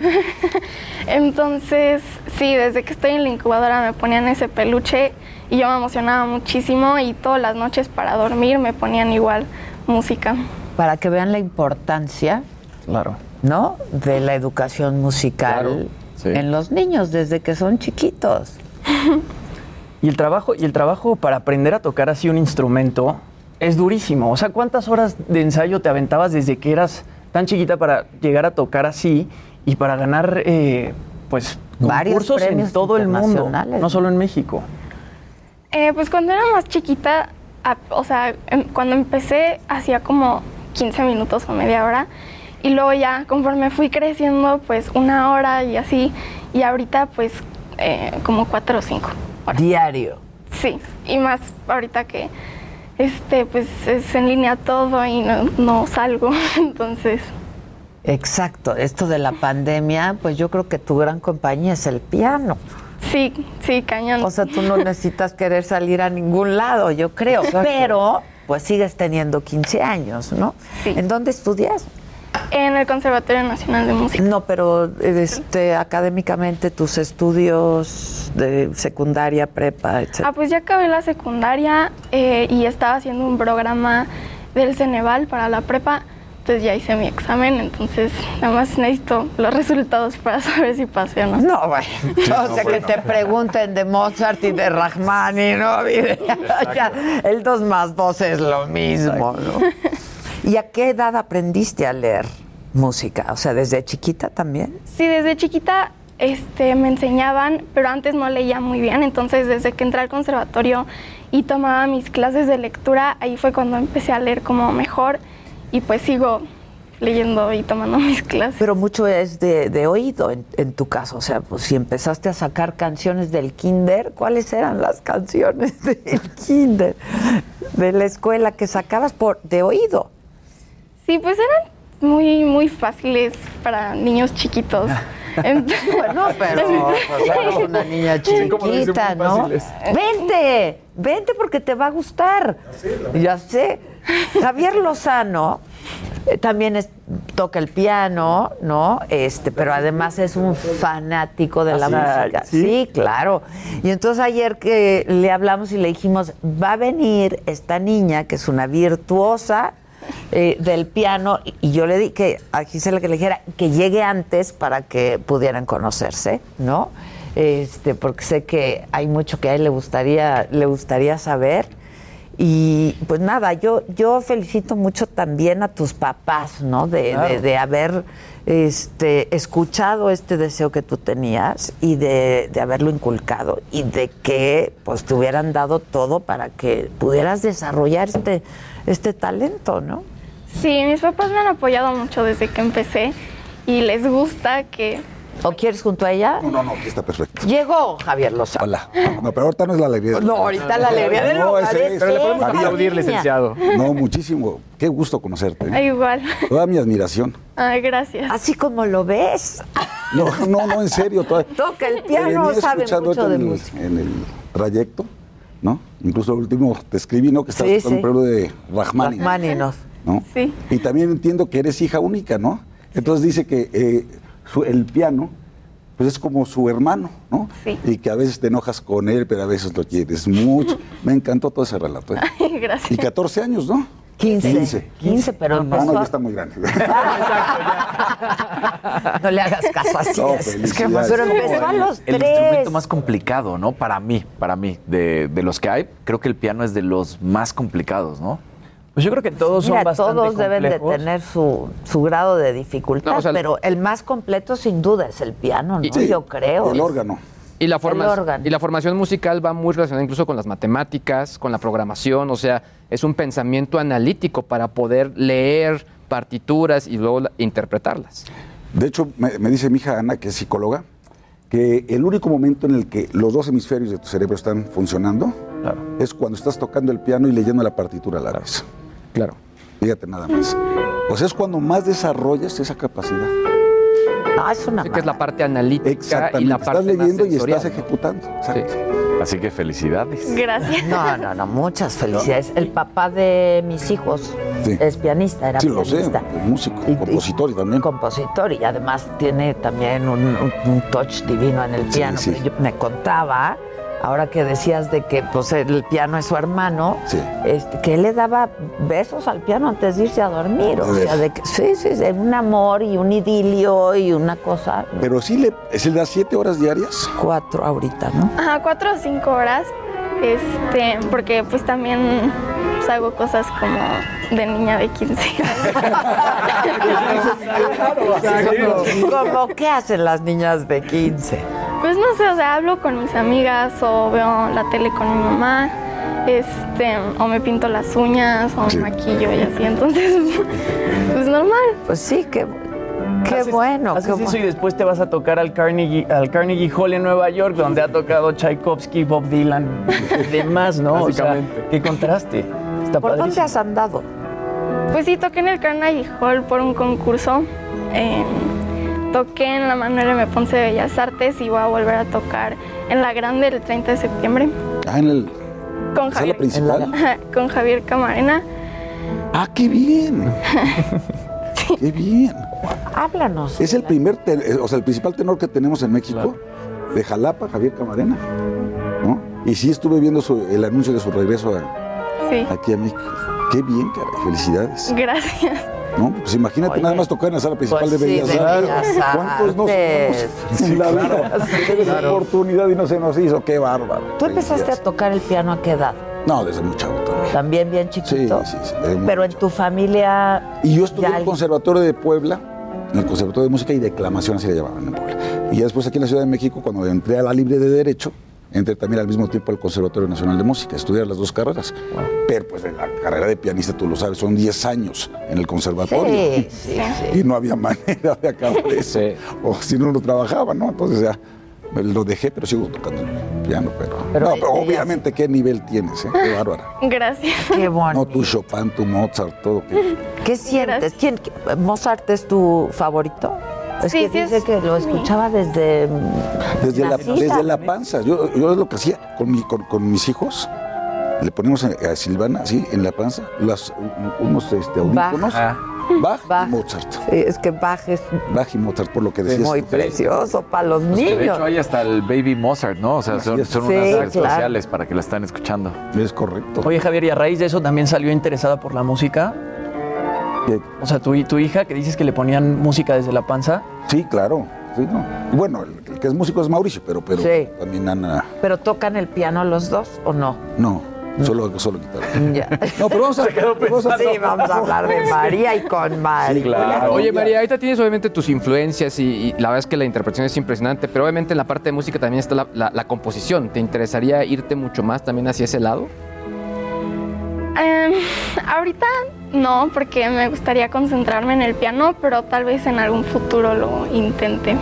Entonces, sí, desde que estoy en la incubadora me ponían ese peluche y yo me emocionaba muchísimo y todas las noches para dormir me ponían igual música. Para que vean la importancia, Claro. ¿no? De la educación musical en los niños desde que son chiquitos. Y el trabajo, y el trabajo para aprender a tocar así un instrumento es durísimo. O sea, ¿cuántas horas de ensayo te aventabas desde que eras tan chiquita para llegar a tocar así y para ganar, eh, pues, concursos en todo el mundo, no solo en México? Eh, pues cuando era más chiquita, a- o sea, em- cuando empecé hacía como 15 minutos o media hora y luego ya conforme fui creciendo, pues una hora y así y ahorita pues eh, como cuatro o cinco. Diario. Sí, y más ahorita que este pues es en línea todo y no, no salgo, entonces Exacto, esto de la pandemia, pues yo creo que tu gran compañía es el piano. sí, sí, cañón. O sea, tú no necesitas querer salir a ningún lado, yo creo. Exacto. Pero, pues sigues teniendo 15 años, ¿no? ¿En dónde estudias? En el Conservatorio Nacional de Música. No, pero este, académicamente tus estudios de secundaria, prepa, etc. Ah, pues ya acabé la secundaria eh, y estaba haciendo un programa del Ceneval para la prepa. Entonces ya hice mi examen, entonces nada más necesito los resultados para saber si pasé o no. No, bueno. o sea, que te pregunten de Mozart y de Rachmanini, ¿no? Y de- ya, el 2 más 2 es lo mismo, ¿no? ¿Y a qué edad aprendiste a leer música? O sea, ¿desde chiquita también? Sí, desde chiquita este, me enseñaban, pero antes no leía muy bien. Entonces, desde que entré al conservatorio y tomaba mis clases de lectura, ahí fue cuando empecé a leer como mejor. Y pues sigo leyendo y tomando mis clases. Pero mucho es de, de oído en, en tu caso. O sea, pues si empezaste a sacar canciones del kinder, ¿cuáles eran las canciones del kinder? De la escuela que sacabas por de oído. Sí, pues eran muy, muy fáciles para niños chiquitos. Ent- Bueno, pero pues, una niña Sí, chiquita, muy ¿no? fáciles. Vente, vente porque te va a gustar. Ya sé. Javier Lozano eh, también es- toca el piano, ¿no? Este, pero además es un fanático de la ¿Ah, sí? música. ¿Sí? Sí, claro. Y entonces ayer que le hablamos y le dijimos, va a venir esta niña que es una virtuosa eh, del piano y yo le di que a Gisela que le dijera que llegue antes para que pudieran conocerse, ¿no? Este, porque sé que hay mucho que a él le gustaría, le gustaría saber. Y pues nada, yo, yo felicito mucho también a tus papás, ¿no? De, Claro. de- de haber este, escuchado este deseo que tú tenías y de, de haberlo inculcado y de que pues te hubieran dado todo para que pudieras desarrollar este, este talento, ¿no? Sí, mis papás me han apoyado mucho desde que empecé y les gusta que... ¿O quieres junto a ella? No, no, no, aquí está perfecto. Llegó Javier Lozano. Hola. No, pero ahorita no es la alegría. No, ahorita la alegría del No, ese es Pero le podemos aplaudir, licenciado. No, muchísimo. Qué gusto conocerte. ¿eh? Igual. Toda mi admiración. Ay, gracias. Así como lo ves. No, no, no, en serio. Toda... Toca el piano, sabe mucho de en el- música. En el trayecto, ¿no? Incluso el último te escribí, ¿no? Que estás Sí, con un sí. pueblo de Rachmaninoff. Rachmaninoff. ¿no? Sí. Y también entiendo que eres hija única, ¿no? Entonces dice que eh, su- el piano, pues es como su hermano, ¿no? Sí. Y que a veces te enojas con él, pero a veces lo quieres mucho. Me encantó todo ese relato. ¿eh? Ay, gracias. Y 14 años, ¿no? 15. 15. 15, pero No, empezó no, ya está muy grande. No le hagas caso así. No, es. Es que además Pero empezó a el- los el tres. instrumento más complicado, ¿no? Para mí, para mí, de, de los que hay, creo que el piano es de los más complicados, ¿no? Pues yo creo que todos Mira, son bastante todos deben de tener su, su grado de dificultad, No, o sea, pero el más completo sin duda es el piano, ¿no? Sí, Yo creo. El órgano. Y la, forma- El y la formación musical va muy relacionada incluso con las matemáticas, con la programación, o sea, es un pensamiento analítico para poder leer partituras y luego la- interpretarlas. De hecho, me, me dice mi hija Ana, que es psicóloga, que el único momento en el que los dos hemisferios de tu cerebro están funcionando es cuando estás tocando el piano y leyendo la partitura a la vez. Claro. Fíjate nada más. O sea, es cuando más desarrollas esa capacidad. No, es una Sí, que es la parte analítica y Exactamente. la parte estás leyendo y estás ejecutando. Exacto. Así que felicidades. Gracias. No, no, no, muchas felicidades. El papá de mis hijos Sí. es pianista, era Sí, lo sé, músico, compositor y también. compositor y además tiene también un, un- un touch divino en el piano. sí. Yo me contaba, ahora que decías de que pues el piano es su hermano, Sí. este, que él le daba besos al piano antes de irse a dormir. O sea, de que sí, sí, de un amor y un idilio y una cosa. Pero sí le, ¿sí le das siete horas diarias. Cuatro ahorita, ¿no? Ajá, cuatro o cinco horas. Este, porque pues también pues, hago cosas como de niña de 15. ¿Cómo qué hacen las niñas de 15? Pues no sé, o sea, hablo con mis amigas o veo la tele con mi mamá. Este, o me pinto las uñas o Sí. me maquillo y así, entonces, pues normal. Pues sí, qué, qué bueno. Haces qué eso bueno. y después te vas a tocar al Carnegie, al Carnegie Hall en Nueva York, donde ha tocado Tchaikovsky, Bob Dylan y demás, ¿no? O sea, qué contraste. Está ¿Por dónde has andado? Pues sí, toqué en el Carnegie Hall por un concurso. Eh, toqué en la Manuel M. Ponce de Bellas Artes y voy a volver a tocar en la Grande el 30 de septiembre Ah, en el con Javier, principal. con Javier Camarena. Ah, qué bien. Qué bien. Háblanos. Es el primer, ten- eh, o sea, el principal tenor que tenemos en México, de Jalapa, Javier Camarena. ¿no? Y sí estuve viendo su- el anuncio de su regreso a- Sí, aquí a México. Qué bien, caray, felicidades. gracias. ¿No? Pues imagínate Oye, nada más tocar en la sala principal pues de sí, Bellas de Artes. ¿Cuántos nos en la esa oportunidad y no se nos hizo. Qué bárbaro. ¿Tú empezaste a tocar el piano a qué edad? No, desde muy chavo también. También bien Sí, chiquito. sí, sí. muy Pero en tu familia. Y yo estudié en el Conservatorio de Puebla, en el Conservatorio de Música y Declamación, así le llamaban en Puebla. Y ya después aquí en la Ciudad de México, cuando entré a la Libre de Derecho, entré también al mismo tiempo al Conservatorio Nacional de Música, estudiar las dos carreras. Pero pues la carrera de pianista, tú lo sabes, son 10 años en el conservatorio. Sí, sí, sí. Y no había manera de acabar eso. O si no, no trabajaba, ¿no? Entonces ya lo dejé, pero sigo tocando el piano. Pero, Pero no, pero obviamente, ¿qué nivel tienes? eh? Qué bárbara. Gracias. Qué bueno. No, tu Chopin, tu Mozart, todo. que- ¿Qué sientes? ¿Quién, ¿Mozart es tu favorito? Es Sí, que sí, dice es que lo escuchaba desde. Desde la, desde la panza. Yo, yo lo que hacía con, mi- con, con mis hijos, le poníamos a, a Silvana así en la panza, las, unos este, audífonos. Bach. Bach, Bach. y Mozart. Sí, es que Bach es Bach y Mozart, por lo que decías. muy tú. precioso para los Pues que de niños. hecho hay hasta el Baby Mozart, ¿no? O sea, son, es. son Sí, unas claro. especiales para que la están escuchando. Es correcto. Oye, Javier, y a raíz de eso también salió interesada por la música. O sea, tu, tu hija, que dices que le ponían música desde la panza. Sí, claro. sí, no. Bueno, el, el que es músico es Mauricio, pero, pero Sí. también Ana. ¿Pero tocan el piano los dos o no? No, Solo, solo quitarlo. Ya. No, pero vamos a, vamos a- Sí, vamos a hablar de María y con María. Oye, María, ahorita tienes obviamente tus influencias y, y la verdad es que la interpretación es impresionante, pero obviamente en la parte de música también está la, la- la composición. ¿Te interesaría irte mucho más también hacia ese lado? Em, ahorita no, porque me gustaría concentrarme en el piano, pero tal vez en algún futuro lo intente.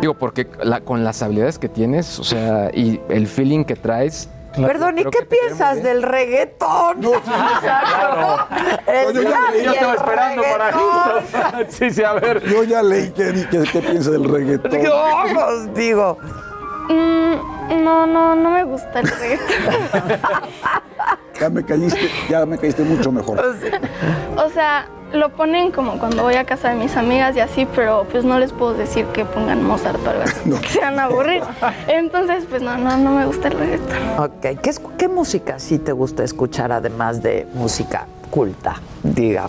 Digo, porque la- con las habilidades que tienes, o sea, y el feeling que traes. Perdón, ¿y qué que piensas del reggaetón? claro. El Yo ya yo el estaba esperando para esto. Sí, sí, a ver. Yo ya leí qué, qué, qué piensa del reggaetón. Ojos, digo. Mm, no, no, no me gusta el reggaetón. Ya me caíste, ya me caíste mucho mejor. o sea, lo ponen como cuando voy a casa de mis amigas y así, pero pues no les puedo decir que pongan Mozart o algo así, que se van a aburrir. Entonces, pues no, no, no me gusta el reggaetón. Ok, ¿Qué, es- ¿qué música sí te gusta escuchar además de música culta? Diga.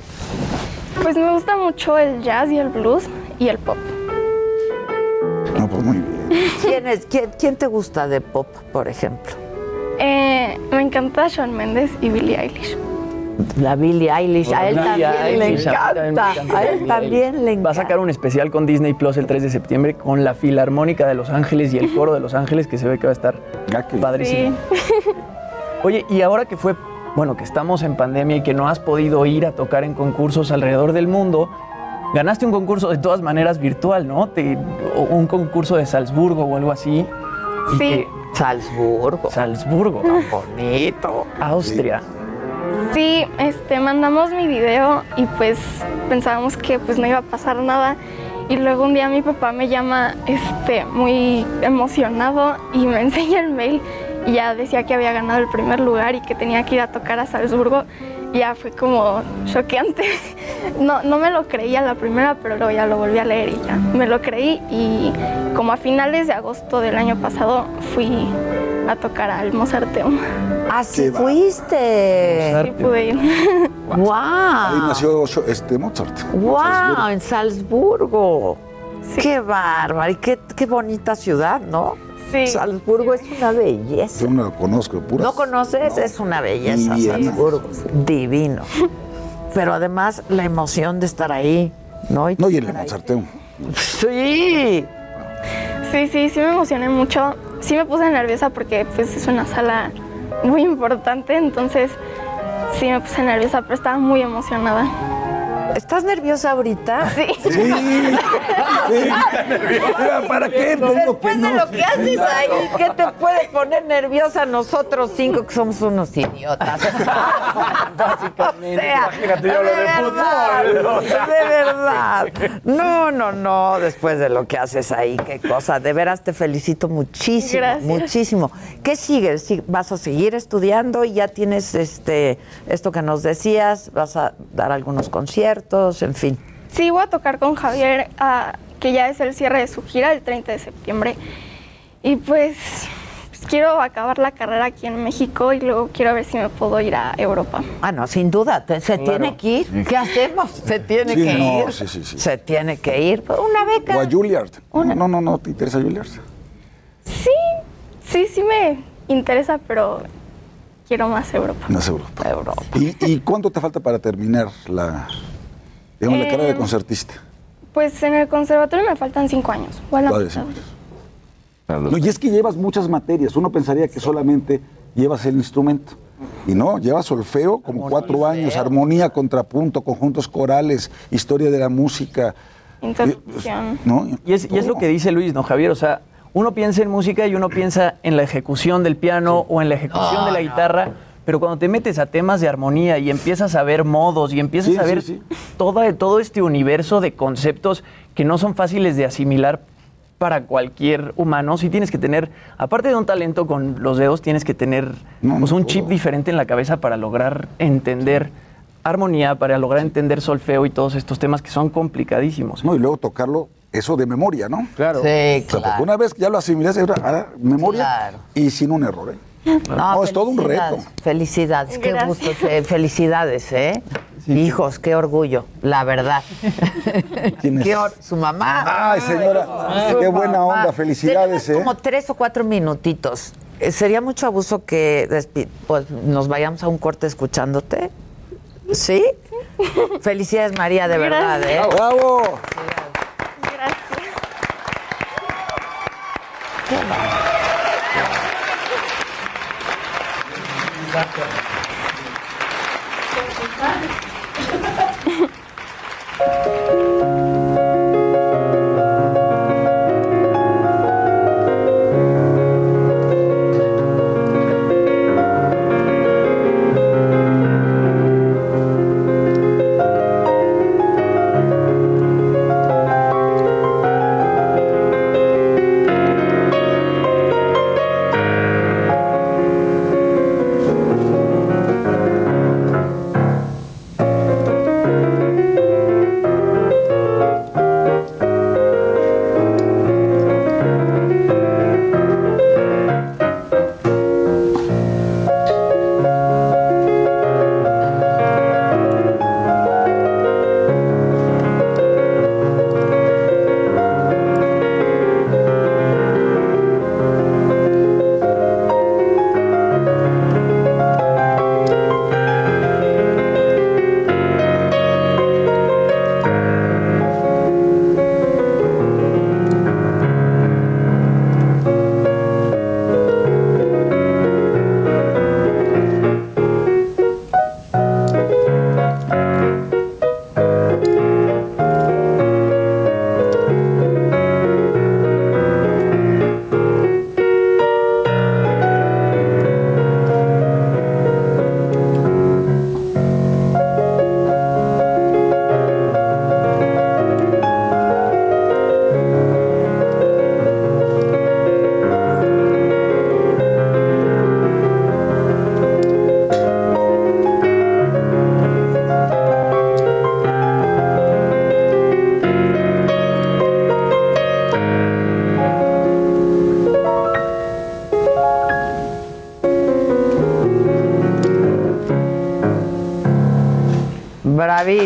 Pues me gusta mucho el jazz y el blues y el pop. No, pues muy bien. ¿Quién, es, quién, quién te gusta de pop, por ejemplo? Eh, me encanta Shawn Mendes y Billie Eilish. La Billie Eilish, a él Billie también le Eilish, encanta. encanta A él también le Va a encanta. sacar un especial con Disney Plus el 3 de septiembre con la Filarmónica de Los Ángeles y el Coro de Los Ángeles que se ve que va a estar padrísimo. Oye, y ahora que fue, bueno, que estamos en pandemia y que no has podido ir a tocar en concursos alrededor del mundo, ganaste un concurso de todas maneras virtual, ¿no? Te- un concurso de Salzburgo o algo así. y Sí. Salzburgo. Salzburgo. bonito. Austria. Sí, este, mandamos mi video y pues pensábamos que pues no iba a pasar nada. Y luego un día mi papá me llama este, muy emocionado y me enseña el mail y ya decía que había ganado el primer lugar y que tenía que ir a tocar a Salzburgo. Ya fue como choqueante. No, no me lo creía la primera, pero luego ya lo volví a leer y ya me lo creí. Y como a finales de agosto del año pasado fui a tocar al Mozarteum. Así fuiste. Sí pude ir. Ahí ¡Wow! nació este, Mozart. ¡Wow! En Salzburgo. ¡Qué bárbaro! Y qué, qué bonita ciudad, ¿no? Sí. Salzburgo es una belleza. Yo no lo conozco, pura. ¿No conoces? Es una belleza, Diviana. Salzburgo. Divino. Pero además la emoción de estar ahí, ¿no? No, y el Mozarteum. Sí. Sí, sí, sí me emocioné mucho. Sí me puse nerviosa porque pues es una sala muy importante, entonces sí me puse nerviosa, pero estaba muy emocionada. ¿Estás nerviosa ahorita? Sí. Sí. ¿Para qué? Después de lo que haces ahí, ¿qué te puede poner nerviosa nosotros cinco que somos unos idiotas? Básicamente. Imagínate, yo hablo de fútbol, o. De verdad. No, no, no, después de lo que haces ahí, qué cosa. De veras te felicito muchísimo, Gracias. muchísimo. ¿Qué sigues? ¿Vas a seguir estudiando? ¿Ya tienes este esto que nos decías? ¿Vas a dar algunos conciertos? En fin. Sí, voy a tocar con Javier, ah, que ya es el cierre de su gira el 30 de septiembre. Y pues, pues, quiero acabar la carrera aquí en México y luego quiero ver si me puedo ir a Europa. Ah, no, sin duda, te- se tiene que ir. ¿Qué hacemos? Se tiene Sí, que no, ir. sí, sí, sí. Se tiene que ir. Una beca. O a Juilliard. No, no, no, no, ¿te interesa Juilliard? Sí, sí, sí me interesa, pero quiero más Europa. Es Europa. Europa. ¿Y, y cuánto te falta para terminar la, digamos, la carrera de Eh, concertista? Pues en el conservatorio me faltan cinco años. o a la Todavía mitad. cinco No, y es que llevas muchas materias. Uno pensaría que solamente llevas el instrumento. Y no, llevas solfeo como cuatro años, armonía, contrapunto, conjuntos corales, historia de la música. Interrupción. ¿no? Y es, y es lo que dice Luis, ¿no, Javier? O sea, uno piensa en música y uno piensa en la ejecución del piano o en la ejecución de la guitarra, pero cuando te metes a temas de armonía y empiezas a ver modos y empiezas Sí, a ver sí. todo este universo de conceptos que no son fáciles de asimilar para cualquier humano, sí tienes que tener, aparte de un talento con los dedos, tienes que tener pues, un chip diferente en la cabeza para lograr entender armonía, para lograr entender solfeo y todos estos temas que son complicadísimos. No, y luego tocarlo, eso de memoria, ¿no? Claro. Sí, O sea, porque claro. una vez que ya lo asimilas, ahora, ahora memoria Claro. y sin un error, ¿eh? No, es todo un reto. felicidades, qué Gracias. gusto, fe- felicidades, ¿eh? Hijos, qué orgullo, la verdad. ¿Quién es? Qué or- su mamá. Ay, señora, qué buena mamá. onda, felicidades, Tenemos ¿eh? como tres o cuatro minutitos. eh, sería mucho abuso que pues, nos vayamos a un corte escuchándote. ¿Sí? Felicidades, María, de verdad. ¿eh? Gracias. ¡Bravo!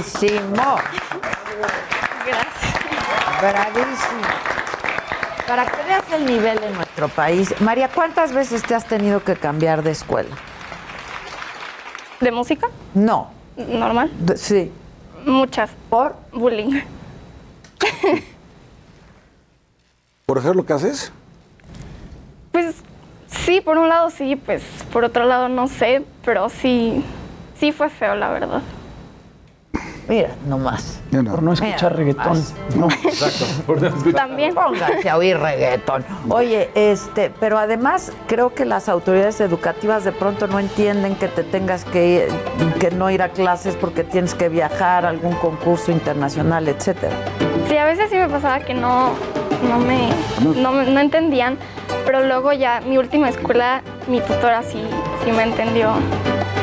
Bravísimo. Bravísimo. Para que veas el nivel en nuestro país. María, ¿cuántas veces te has tenido que cambiar de escuela? ¿De música? No. ¿Normal? De- sí. Muchas. ¿Por? Bullying. ¿Por ejemplo, qué haces? Pues sí, por un lado sí, pues por otro lado no sé, pero sí, sí fue feo, la verdad. Mira, nomás. Por no escuchar reggaetón. No, exacto. También. Pónganse a oír reggaetón. Oye, este, pero además creo que las autoridades educativas de pronto no entienden que te tengas que, ir- que no ir a clases porque tienes que viajar a algún concurso internacional, etcétera. Sí, a veces sí me pasaba que no, no me, no, me- no entendían, pero luego ya mi última escuela, mi tutora sí, sí me entendió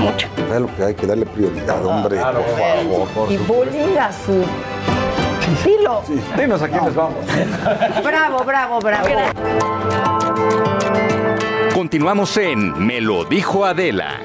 mucho. Es lo que hay que darle prioridad, hombre, por favor. Y bullying a su... Dilo. Dinos a quiénes vamos. Bravo, bravo, bravo. Continuamos en Me lo dijo Adela.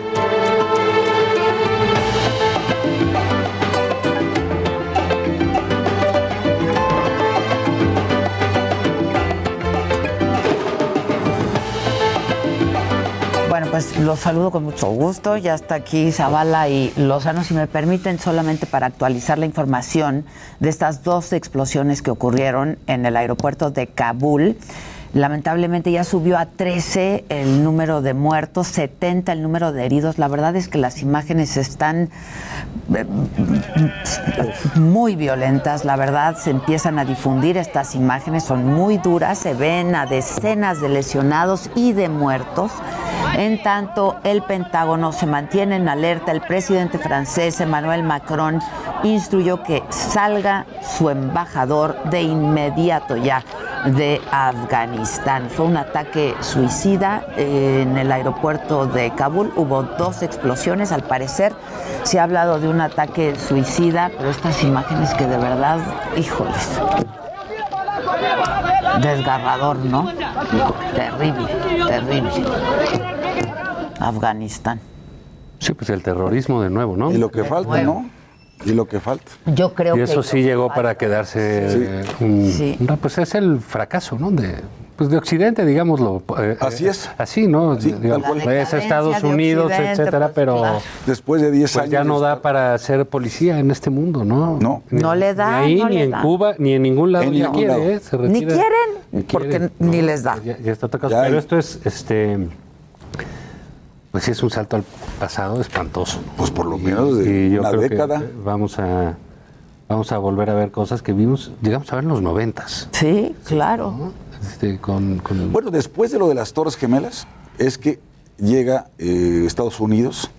Pues los saludo con mucho gusto. Ya está aquí Zavala y Lozano. Si me permiten, solamente para actualizar la información de estas dos explosiones que ocurrieron en el aeropuerto de Kabul. Lamentablemente ya subió a 13 el número de muertos, 70 el número de heridos. La verdad es que las imágenes están eh, muy violentas, la verdad, se empiezan a difundir estas imágenes, son muy duras, se ven a decenas de lesionados y de muertos. En tanto, el Pentágono se mantiene en alerta. El presidente francés Emmanuel Macron instruyó que salga su embajador de inmediato ya de Afganistán. Fue un ataque suicida en el aeropuerto de Kabul. Hubo dos explosiones. Al parecer se ha hablado de un ataque suicida, pero estas imágenes que de verdad, híjoles, desgarrador, ¿no? Terrible, terrible. Afganistán. Sí, pues el terrorismo de nuevo, ¿no? Y lo que falta, ¿no? Y lo que falta. Yo creo Y que eso sí llegó para quedarse. Sí. eh, un- Sí. no, pues es el fracaso, ¿no? De, pues de Occidente, digámoslo. eh, Así eh, es. Así, ¿no? Sí, cual. es Estados Unidos, etcétera, pues, pero claro. Después de 10 pues años. ya no da para ser policía en este mundo, ¿no? No. Ni- No le da, Ni ahí, no ni en da. Cuba, ni en ningún lado En ya ningún quiere, lado. ¿eh? Se Ni quieren, Ni porque quieren, ni ¿no? les da. Ya, ya está tocado. Ya Pero hay- esto es, este, pues sí es un salto al pasado espantoso. ¿no? Pues por lo menos de y yo una creo que década. vamos a, vamos a volver a ver cosas que vimos, llegamos a ver en los noventas. Sí, claro. Este, con, con- Bueno, después de lo de las Torres Gemelas, es que llega eh, Estados Unidos.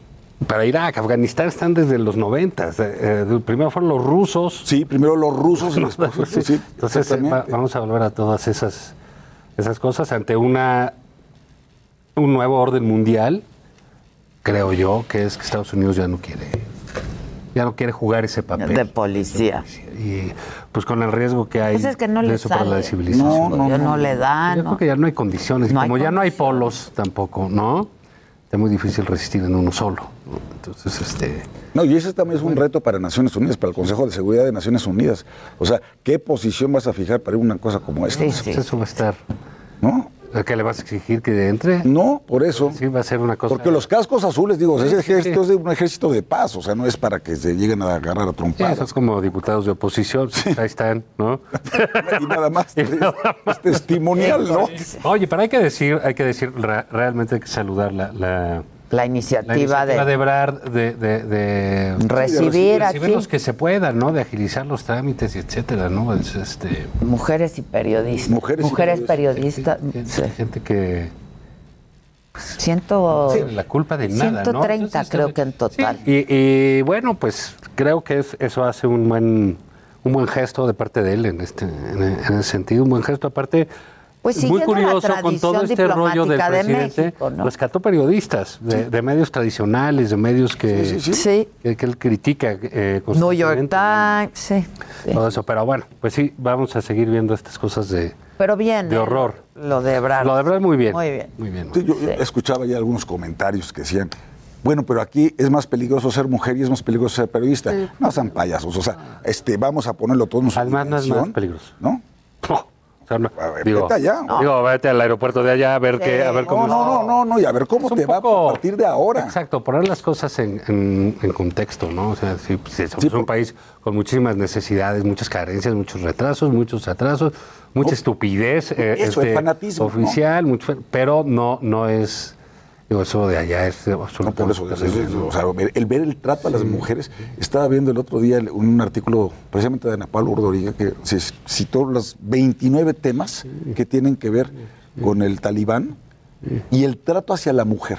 Para Irak, Afganistán están desde los noventas. Eh, eh, primero fueron los rusos. Sí, primero los rusos y después. Sí. sí, Entonces eh, va- vamos a volver a todas esas, esas cosas ante una un nuevo orden mundial, creo yo, que es que Estados Unidos ya no quiere ya no quiere jugar ese papel. De policía. Y pues con el riesgo que hay Pues es que no de eso para la civilización. No, no, no le da, Yo no. creo que ya no hay condiciones. No hay Como ya no hay polos tampoco, ¿no? Está muy difícil resistir en uno solo. ¿no? Entonces, este... No, y ese también es un reto para Naciones Unidas, para el Consejo de Seguridad de Naciones Unidas. O sea, ¿qué posición vas a fijar para una cosa como esta? pues eso va a estar... ¿No? ¿Qué le vas a exigir que entre? No, por eso. Sí, va a ser una cosa... Porque los cascos azules, digo, Sí, ese ejército sí. es un ejército de paz, o sea, no es para que se lleguen a agarrar a trompadas. esos como diputados de oposición, ahí están, ¿no? y nada más. es, es testimonial, ¿no? Oye, pero hay que decir, hay que decir, re- realmente hay que saludar la, la, La iniciativa, la iniciativa de, de Ebrard de, de, de- Recibir recibir aquí. los que se puedan, ¿no? De agilizar los trámites y etcétera, ¿no? Es, este, mujeres y periodistas. Mujeres y periodistas. gente, sí. gente que Ciento, no la culpa de nada, ¿no? 130 Entonces, creo que en total. Y, y, bueno, pues creo que es- eso hace un buen un buen gesto de parte de él en este en, en ese sentido, un buen gesto aparte. Pues muy la curioso con todo este rollo del de presidente, México, ¿no? rescató periodistas de, de medios tradicionales, de medios que, Sí, sí, sí. Sí. que, que él critica. eh, New York Times, sí. Todo eso, pero bueno, pues sí, vamos a seguir viendo estas cosas de, Pero bien. de ¿eh? horror. Lo de Ebrard. Lo de Ebrard muy bien. Muy bien. Muy bien. Sí, yo escuchaba ya algunos comentarios que decían, bueno, pero aquí es más peligroso ser mujer y es más peligroso ser periodista. No sean payasos, o sea, este, vamos a ponerlo todo en su Además, no es dimensión, más peligroso. ¿no? O sea, no, ver, digo, vete allá. digo, vete al aeropuerto de allá a ver qué, a ver cómo No, no, no, no, no, y a ver cómo Es te va poco- a partir de ahora. Exacto, poner las cosas en, en- en contexto, ¿no? O sea, pues, somos un país con muchísimas necesidades, muchas carencias, muchos retrasos, muchos atrasos, mucha estupidez eh, eso, el fanatismo, ¿no? oficial, mucho- pero no, no es, digo, eso de allá es absolutamente No, por eso, es- terrible, es- ¿no? o sea, ver- el ver el trato a las mujeres. Estaba viendo el otro día un artículo precisamente de Ana Paula que se citó los 29 temas que tienen que ver con el talibán y el trato hacia la mujer,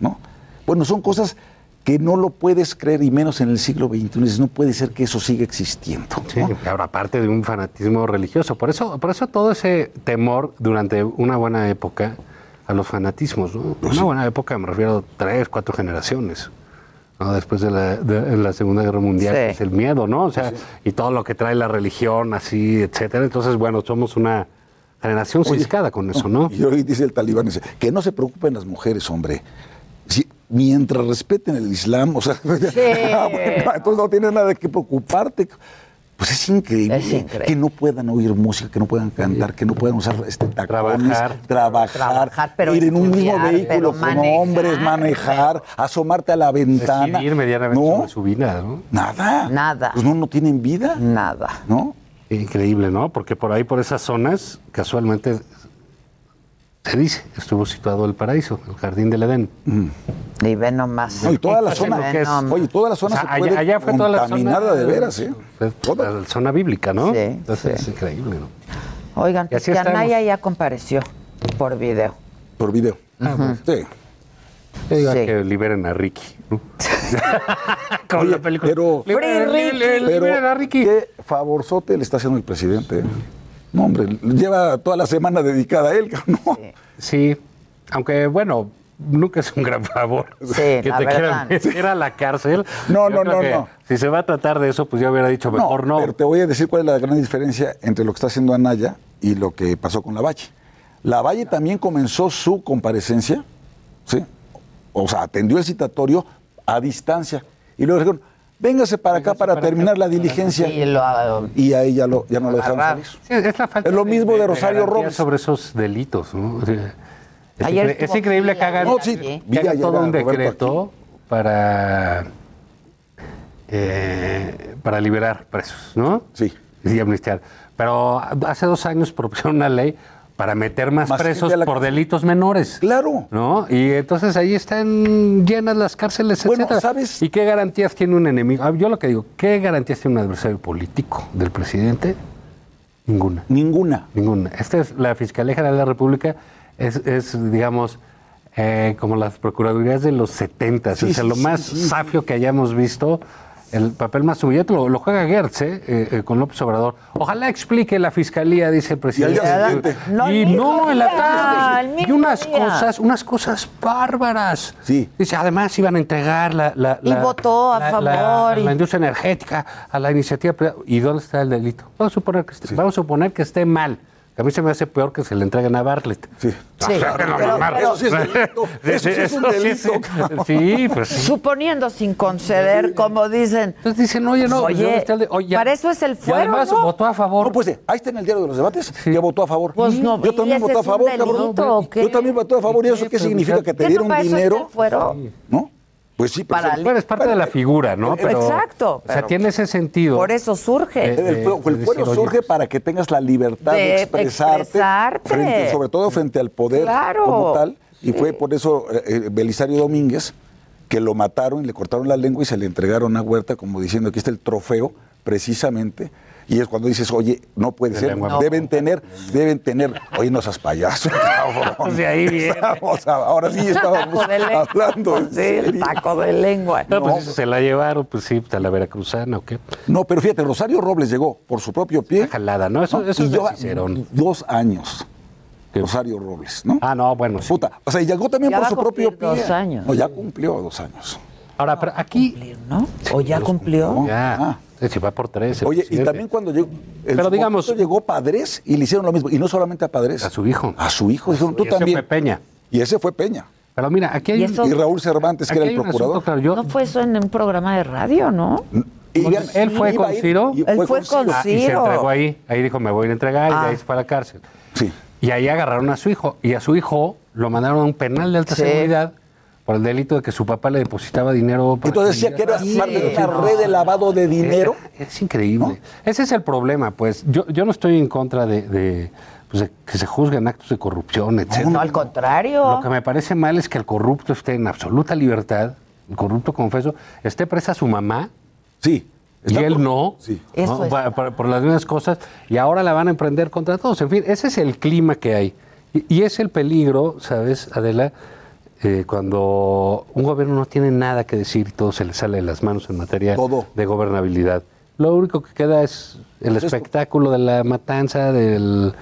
¿no? Bueno, son cosas que no lo puedes creer y menos en el siglo XXI. No puede ser que eso siga existiendo. Sí, ahora aparte de un fanatismo religioso. Por eso, por eso todo ese temor durante una buena época a los fanatismos, ¿no? Una buena época me refiero a tres, cuatro generaciones. ¿no? Después de la, de la Segunda Guerra Mundial, Sí. pues el miedo, ¿no? O sea, y todo lo que trae la religión, así, etcétera. Entonces, bueno, somos una generación ciscada con eso, ¿no? Y hoy dice el talibán, dice, que no se preocupen las mujeres, hombre. Si- mientras respeten el Islam, o sea, ah, bueno, entonces no tienes nada de qué preocuparte. Pues es increíble, Es increíble. que no puedan oír música, que no puedan cantar, que no puedan usar este tacones, Trabajar. trabajar, Trabajar, pero ir en un mismo vehículo pero con manejar. hombres, manejar, asomarte a la ventana. Decidir medianamente no, sobre su vida, ¿no? nada. Nada. Pues no, no tienen vida, Nada. ¿no? Increíble, ¿no? Porque por ahí, por esas zonas, casualmente se dice, estuvo situado el paraíso, el jardín del Edén. Y ve nomás. No, y toda la zona, oye, toda la zona O sea, se puede allá, allá fue toda la zona contaminada de veras, ¿eh? Fue La zona bíblica, ¿no? Sí, Entonces sí. es increíble, ¿no? Oigan, Y pues así que estamos. Anaya ya compareció por video. Por video. Sí. Yo digo Sí. que liberen a Ricky. ¿no? Con la película. Pero, Liberen, Free Ricky. liberen, liberen a Ricky. qué favorzote le está haciendo el presidente. ¿eh? No, hombre, lleva toda la semana dedicada a él. ¿no? Sí, aunque bueno, nunca es un gran favor Sí, que la te verdad. quieran meter a la cárcel. No, Yo no, no, no. Si se va a tratar de eso, pues yo hubiera dicho mejor no. Pero te voy a decir cuál es la gran diferencia entre lo que está haciendo Anaya y lo que pasó con Lavalle. Lavalle también comenzó su comparecencia, ¿sí? O sea, atendió el citatorio a distancia. Y luego dijeron, véngase para acá para terminar la diligencia. Y lo- Y ahí ya, lo, ya no lo dejaron. Sí, es la falta Es lo mismo de de Rosario Robles. sobre esos delitos. ¿no? O sea, es, Ayer incre- es increíble que hagan, No, sí, que vi hagan todo un decreto para, eh, para liberar presos, ¿no? Sí. Y amnistiar. Pero hace dos años propusieron una ley para meter más, Más presos la por delitos menores. Claro. ¿No? Y entonces ahí están llenas las cárceles, Bueno, etcétera. ¿sabes? ¿Y qué garantías tiene un enemigo? Ah, Yo lo que digo, ¿qué garantías tiene un adversario político del presidente? Ninguna. Ninguna. Ninguna. Esta es la Fiscalía General de la República, es, es, digamos, eh, como las procuradurías de los 70, Sí, o sea, sí, lo más sí. safio que hayamos visto. El papel más humillante lo, lo juega Gertz ¿eh? Eh, con López Obrador. Ojalá explique la fiscalía, dice el presidente. siguiente. No, y no, en la día, tarde. el Y mismo unas día. cosas, unas cosas bárbaras. Sí. Dice, además iban a entregar la, la, Y la- votó a la- favor la- y- la industria energética, a la iniciativa. ¿Y dónde está el delito? Vamos a suponer que esté, vamos a suponer que esté mal. A mí se me hace peor que se le entreguen a Bartlett. Sí. Sí, Eso sí es delito. Eso sí es un delito, sí. pues sí. Suponiendo sin conceder, como dicen. Entonces dicen, oye, no, Oye, ¿dónde está el de- oye, para eso es el Y fuero, además ¿no? votó a favor. No, pues eh, ahí está en el diario de los debates. Ya votó a favor. Pues no, Yo ¿y también voté a favor, delito cabrón. Yo también voté a favor. ¿Y eso qué significa? Que te ¿Qué no dieron para eso está dinero. el fuero? ¿No? Pues sí, pero Para Bueno, es parte de la figura, ¿no? Pero, Exacto, O sea, pero- tiene ese sentido. Por eso surge. Eh, El, el es fuero decir, surge oye, para que tengas la libertad de, De expresarte, expresarte. frente- sobre todo frente al poder Claro. como tal. Y fue por eso eh, eh, Belisario Domínguez que lo mataron, le cortaron la lengua y se le entregaron a Huerta como diciendo aquí está el trofeo, precisamente. Y es cuando dices, oye, no puede De ser, deben tener, deben tener, oye, no seas payaso, cabrón. Pues de ahí viene. Estamos ahora sí estábamos hablando. Sí, el taco de lengua. No, pues eso se la llevaron, pues sí, a la veracruzana o qué. No, pero fíjate, Rosario Robles llegó por su propio pie. Una jalada, ¿no? Eso, ¿no? eso es Cicerón. dos años. ¿Qué? Rosario Robles, ¿no? Ah, no, bueno, sí. Puta, o sea, y llegó también Ya por su propio cumplir dos pie. años. No, ya cumplió dos años. Ahora, pero aquí... ¿No? ¿O ya cumplió? Ya, Ah. Se va por tres. Oye, y también cuando llegó, Pero digamos- llegó Padres y le hicieron lo mismo. Y no solamente a Padres. A su hijo. A su hijo. Dijeron, tú Y ese también. fue Peña. Y ese fue Peña. Pero mira, aquí hay ¿Y un- eso- Y Raúl Cervantes, que era el asunto, procurador. claro, yo- ¿No fue eso en un programa de radio, no? Y él fue con Ciro. y Él fue con Ah, y se Ciro. entregó ahí. Ahí dijo, me voy a ir a entregar y Ah. de ahí se fue a la cárcel. Sí. Y ahí agarraron a su hijo. Y a su hijo lo mandaron a un penal de alta Sí. seguridad por el delito de que su papá le depositaba dinero. para Entonces decía que era Sí. parte de una red de lavado de dinero. Es, es increíble. Ese es el problema, pues. Yo, yo no estoy en contra de, de, pues, de que se juzguen actos de corrupción, etc. No, al contrario. Lo que me parece mal es que el corrupto esté en absoluta libertad, el corrupto, confeso, esté presa su mamá Sí. y él por- no, Sí. Eso ¿no? por, por las mismas cosas, y ahora la van a emprender contra todos. En fin, ese es el clima que hay. Y, y es el peligro, ¿sabes, Adela? Eh, cuando un gobierno no tiene nada que decir y todo se le sale de las manos en materia Todo. de gobernabilidad. Lo único que queda es el espectáculo de la matanza, del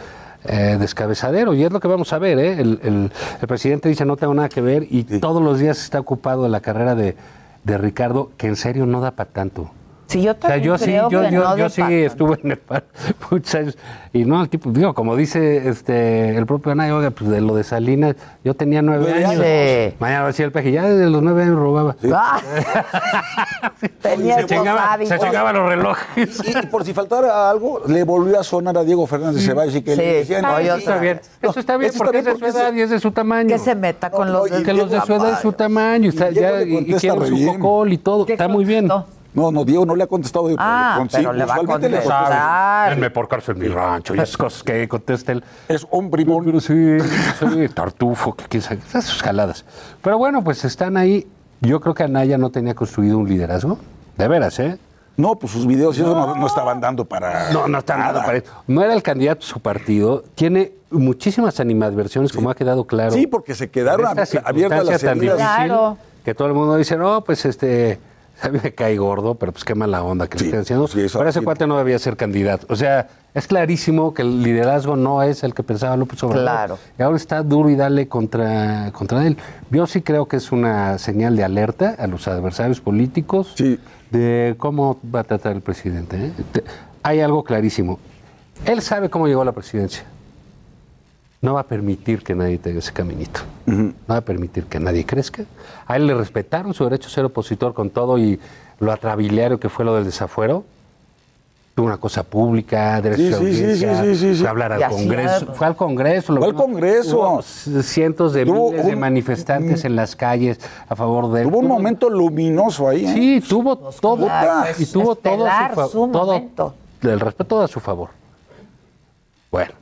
eh, descabezadero. Y es lo que vamos a ver. ¿eh? El, el- el presidente dice no tengo nada que ver y todos los días está ocupado de la carrera de, de Ricardo, que en serio no da para tanto. Sí, yo O sea, también yo sí, creo yo, que yo, no yo sí estuve en el par muchos años. Y no, el tipo, digo, como dice este el propio oiga, pues de lo de Salinas, yo tenía nueve Nueve años. años. Mañana va a decir el peje, ya desde los nueve años robaba. Ah. Tenía Se chingaba, se chingaba los relojes. Y, y por si faltara algo, le volvió a sonar a Diego Fernández Ceballos y que Sí. le decían, No, "Ay, yo Eso está bien, No, eso está bien eso porque está es de bien su edad y es de su tamaño. Que se meta con No, los de que los de su edad es su tamaño y, está, Diego ya, le y, y contesta quieren re su bien. cocol y todo. ¿Qué Está muy bien. No, no, Diego no le ha contestado. de- Ah, con- pero sí, le va a contestar. contesta. Denme por cárcel mi rancho y esas cosas que contesta él. Es hombre y Pero sí, sí, tartufo, que quién sabe, esas sus jaladas. Pero bueno, pues están ahí. Yo creo que Anaya no tenía construido un liderazgo. De veras, ¿eh? No, pues sus videos y eso no, no estaban dando para. No, no está nada nada. para eso. No era el candidato de su partido. Tiene muchísimas animadversiones, como ha quedado claro. Sí, porque se quedaron ab- abiertas las heridas. difícil Claro. que todo el mundo dice, no, pues este, a mí me cae gordo, pero pues qué mala onda que Sí, le estén haciendo. sí, eso pero ese sí. cuate no debía ser candidato. O sea, es clarísimo que el liderazgo no es el que pensaba López Obrador. Claro. Y ahora está duro y dale contra, contra él. Yo sí creo que es una señal de alerta a los adversarios políticos Sí. de cómo va a tratar el presidente. ¿eh? Hay algo clarísimo. Él sabe cómo llegó a la presidencia. No va a permitir que nadie tenga ese caminito. No va a permitir que nadie crezca. A él le respetaron su derecho a ser opositor con todo y lo atrabiliario que fue lo del desafuero. Tuvo una cosa pública, derecho Sí, sí, sí, audiencia, sí, sí, sí, sí. fue a hablar al Congreso. ah, Fue al Congreso. lo Fue al. Congreso. Hubo cientos de Tuvo miles de un- manifestantes en las calles a favor de él. Tuvo un momento luminoso ahí. ¿eh? Sí, tuvo todo. puta. y tuvo todo su su todo, momento. el respeto a su favor. Bueno.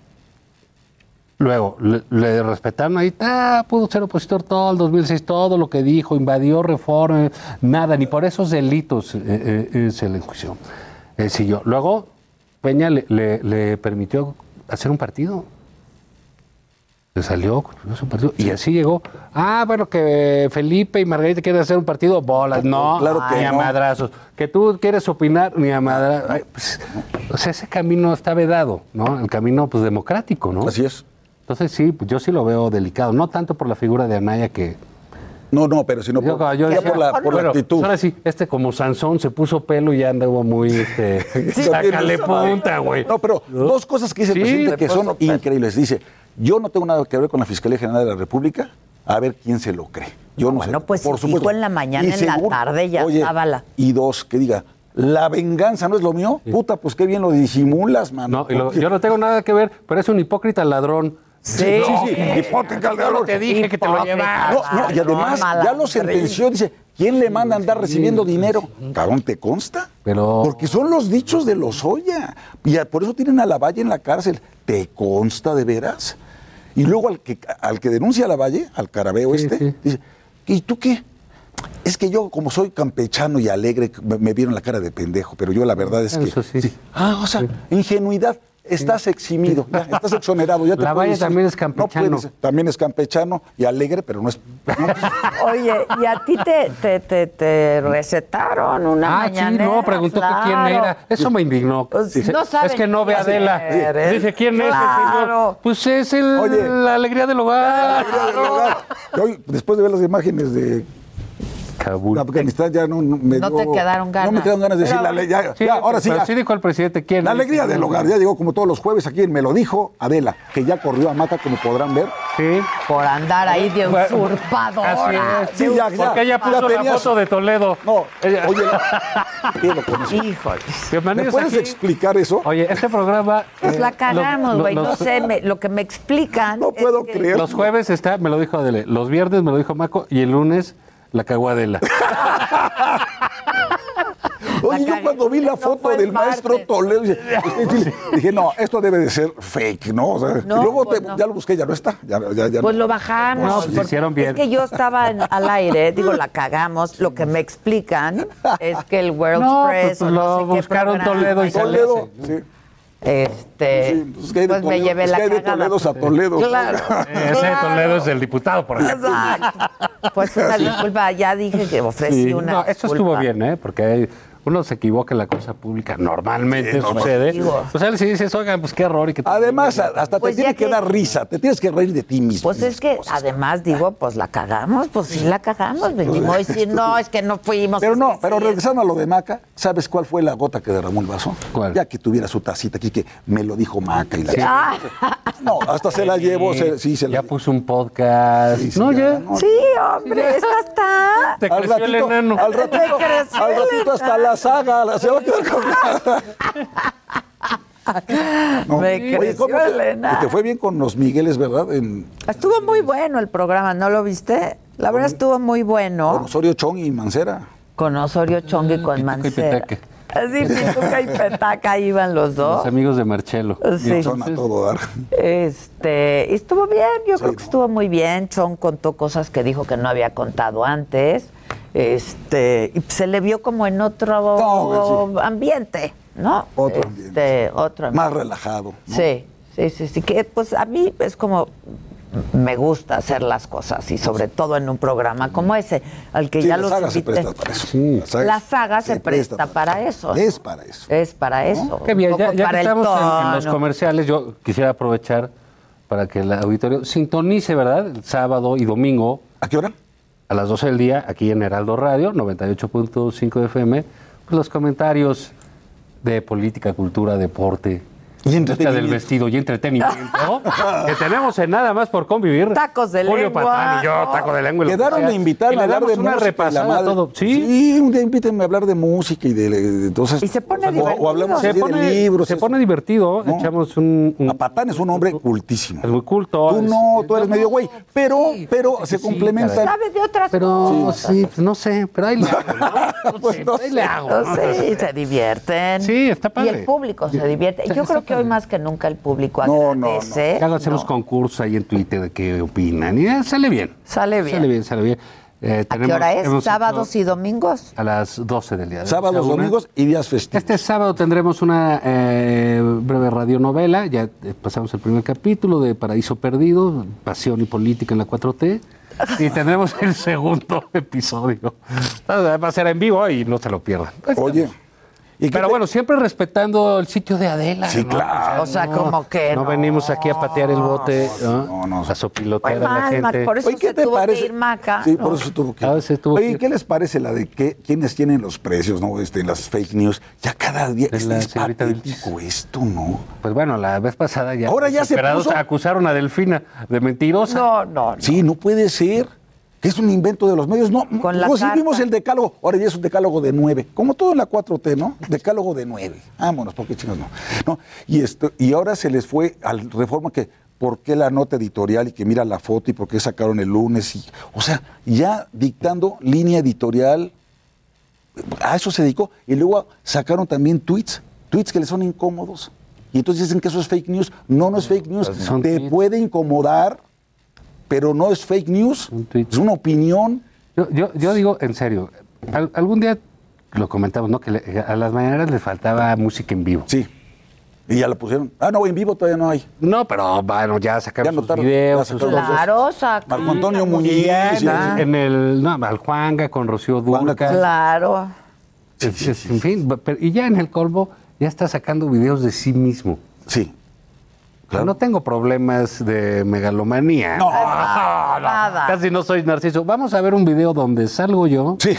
Luego, le, le respetaron ahí, ah, pudo ser opositor todo el 2006, todo lo que dijo, invadió reforma, nada, ni por esos delitos eh, eh, eh, se le enjuició. Eh, siguió. Luego, Peña le, le- le permitió hacer un partido. Se salió, un partido, y así llegó. Ah, bueno, que Felipe y Margarita quieren hacer un partido, bolas, no, Claro que ni a no. madrazos. Que tú quieres opinar, ni a madrazos. Pues, o sea, ese camino está vedado, ¿no? El camino, pues, democrático, ¿no? Así es. Entonces, sí, pues, yo sí lo veo delicado. No tanto por la figura de Anaya que... No, no, pero sino por, Yo- ya decía, por la, por la actitud. Ahora sí, este como Sansón se puso pelo y ya andaba muy, este... Sí, sácale punta, güey. No, pero dos cosas que dice el Sí, presidente que son increíbles. Dice, yo no tengo nada que ver con la Fiscalía General de la República, a ver quién se lo cree. Yo no Bueno, sé. pues por si dijo en la mañana, Y en la tarde ya Oye, estaba la... Y dos, que diga, la venganza no es lo mío. Puta, pues qué bien lo disimulas, mano. No, y lo- yo no tengo nada que ver, pero es un hipócrita ladrón. Sí, sí, sí, hipócrita, Yo no te dije que te lo llevas. No, no, y además ya lo sentenció, dice, ¿quién le manda a andar recibiendo dinero? Cabrón, ¿te consta? Pero... Porque son los dichos de los Oya. Y por eso tienen a la Valle en la cárcel. ¿Te consta de veras? Y luego al que, al que denuncia a la Valle, al carabeo este, dice, ¿y tú qué? Es que yo, como soy campechano y alegre, me, me vieron la cara de pendejo, pero yo la verdad es que... Eso sí. Ah, o sea, ingenuidad. Estás eximido, ya, estás exonerado. Ya te La decir. también es No campechano. puedes, también es campechano y alegre, pero no es... Oye, ¿y a ti te, te, te, te recetaron una Ah, sí, mañanera? no, preguntó que quién era. Eso me indignó. Pues, Dice, no es que no ve a Adela. eres. Dice, ¿quién es el? Pues es el, Oye. la alegría del hogar. Hoy, después de ver las imágenes de Kabul. Afganistán, ya no, no me No dio- te quedaron ganas. No me quedaron ganas de decir la ley. Ya, Sí, ya, ahora sí, pero ya. sí dijo el presidente quién La alegría del hogar, ya llegó como todos los jueves aquí en Me lo dijo Adela, que ya corrió a Maca, como podrán ver. Sí. Por andar ahí de usurpadora. Así es. Sí, ya, ya. Porque ella puso Ya la foto de Toledo. No, Ella- oye, ¿qué lo con eso? Híjole. ¿Me puedes aquí. explicar eso? Oye, este programa... Pues eh, la cagamos, lo- güey. No sé, me- lo que me explican. No puedo creer. Los jueves está, me lo dijo Adele. Los viernes me lo dijo Maco y el lunes la cagó Adela. Oye, yo cuando vi la foto del maestro Toledo, dije, no, esto debe de ser fake, ¿no? O sea, No, y luego pues te- no. ya lo busqué, ya no está. Ya, ya, ya Pues no. lo bajamos. No, pues porque hicieron bien. Es que yo estaba en- al aire, digo, la cagamos. Lo que me explican es que el World No, Press pues, lo sé buscaron Toledo y Toledo, sí. Este, Sí, pues, que de pues me llevé es la que hay de. Toledos a Toledo. Claro. Ese claro. Toledo es el diputado, por ejemplo. Exacto. Pues una disculpa, ya dije que ofrecí Sí, una no, disculpa. estuvo bien, ¿eh? Porque hay- uno se equivoca en la cosa pública, normalmente Sí, normal. sucede. Digo. Pues él sí dices, oigan, pues qué error. Y que Además, hasta Pues te tiene ya que, que- dar risa, te tienes que reír de ti mismo. Pues es que además digo, pues la cagamos, pues sí la cagamos. Venimos a decir, no, es que no fuimos. Pero no, pero sí". regresando a lo de Maca, ¿sabes cuál fue la gota que derramó el vaso? ¿Cuál? Ya que tuviera su tacita aquí, que me lo dijo Maca y la Ah, No, hasta se la llevó, se- sí, se la Ya puso un podcast. Sí, sí, no, ya, no. sí, hombre, esta está. Te Al creció el ratito, enano. al ratito, al ratito hasta la saga, la- se va a quedar con nada. No. Me Oye, ¿cómo el te, te fue bien con los Migueles, verdad? En, Estuvo muy bueno el programa, ¿no lo viste? La verdad estuvo muy con bueno. Osorio Chong y Mancera. Con Osorio Chong y con Pituca y Mancera. Petaca. Así, Pituca y Petaca iban los Los dos. amigos de Marcelo. Sí. Son a todo dar. Este, y estuvo bien, yo creo que estuvo muy bien. Chong contó cosas que dijo que no había contado antes. Este, y se le vio como en otro No, ambiente, ¿no? Otro Este, ambiente. Otro ambiente. Más relajado. ¿no? Sí, sí, sí, sí. Que pues a mí es como me gusta hacer las cosas y sobre todo en un programa como ese, al que Sí, ya la los saga se presta para eso. Sí. La saga se, presta, para, eso. Es para eso. Es para eso. Qué bien, ya, ya que estamos en- en, los comerciales, yo quisiera aprovechar para que el auditorio sintonice, ¿verdad? El sábado y domingo ¿A qué hora? A las 12 del día, aquí en Heraldo Radio, 98.5 FM, pues los comentarios de política, cultura, deporte, y del vestido y entretenimiento que tenemos en nada más por convivir. Tacos de Julio lengua. Patán y yo, taco de lengua. y Quedaron de invitarme Y a hablar de una música. y la todo. Sí. un día invítenme a hablar de música y de, de entonces. Y se pone o, divertido. o hablamos se así pone, de libros. se eso. pone divertido. Echamos un, un- A Patán es un hombre cultísimo. es muy culto. Tú es- no, tú eres medio güey, pero, pero se sí, complementan. caray. Sabe de otras Pero cosas. sí, pues no sé, pero ahí le hago, Pues sé, ahí le hago. No se divierten. Sí, está Y padre. el público se divierte. Yo creo que hoy más que nunca el público No, no, agradece. Hacemos No. concursos ahí en Twitter de qué opinan y eh, sale bien. Sale bien. Sale bien, sale bien. Eh, ¿A qué hora es? ¿Sábados hecho y domingos? A las 12 del día. de Sábados, una. domingos y días festivos. Este sábado tendremos una eh, breve radionovela. Ya eh, pasamos el primer capítulo de Paraíso Perdido, Pasión y Política en la 4T. Y tendremos el segundo episodio. Va a ser en vivo y no se lo pierdan. Oye. ¿Y qué Pero te- bueno, siempre respetando el sitio de Adela. Sí, ¿no? claro. O sea, como que No no. venimos aquí a patear el bote, ¿no? no, no. a sopilotear a la mal, Mac, gente. por eso Oye, ¿qué se te tuvo parece? que ir Maca. Sí, ¿no? por eso se tuvo que A veces tuvo que Oye, ir. ¿qué les parece la de que quiénes tienen los precios, no? Este, las fake news. Ya cada día es, la señorita patético esto, ¿no? Pues bueno, la vez pasada ya. Ahora ya se puso- acusaron a Delfina de mentirosa. No, no, no. Sí, no puede ser. Que es un invento de los medios. No, Con la pues vimos el decálogo. Ahora ya es un decálogo de nueve. Como todo en la 4T, ¿no? Decálogo de nueve. Vámonos, porque chicos no. no. Y, esto, y ahora se les fue al reforma que. ¿Por qué la nota editorial y que mira la foto y por qué sacaron el lunes? Y, o sea, ya dictando línea editorial, a eso se dedicó. Y luego sacaron también tweets, tweets que les son incómodos. Y entonces dicen que eso es fake news. No, no es fake news. Son Te tweets. puede incomodar, pero no es fake news. Un. Es una opinión. Yo, yo, yo digo, en serio, al- algún día lo comentamos, ¿no? Que le- a las mañaneras les faltaba música en vivo. Sí. Y ya la pusieron. Ah, no, en vivo todavía no hay. No, pero bueno, ya sacaron Ya sus notaron, videos. ya sacaron. Claro, saca. Marco Antonio la Muñiz, Sí, en, en el, no, al Juanga con Rocío Durca. Claro. Es- es- en fin, pero- y ya en el colmo ya está sacando videos de sí mismo. Sí. O sea, no tengo problemas de megalomanía. No. Nada. Casi no soy narciso. Vamos a ver un video donde salgo yo. Sí.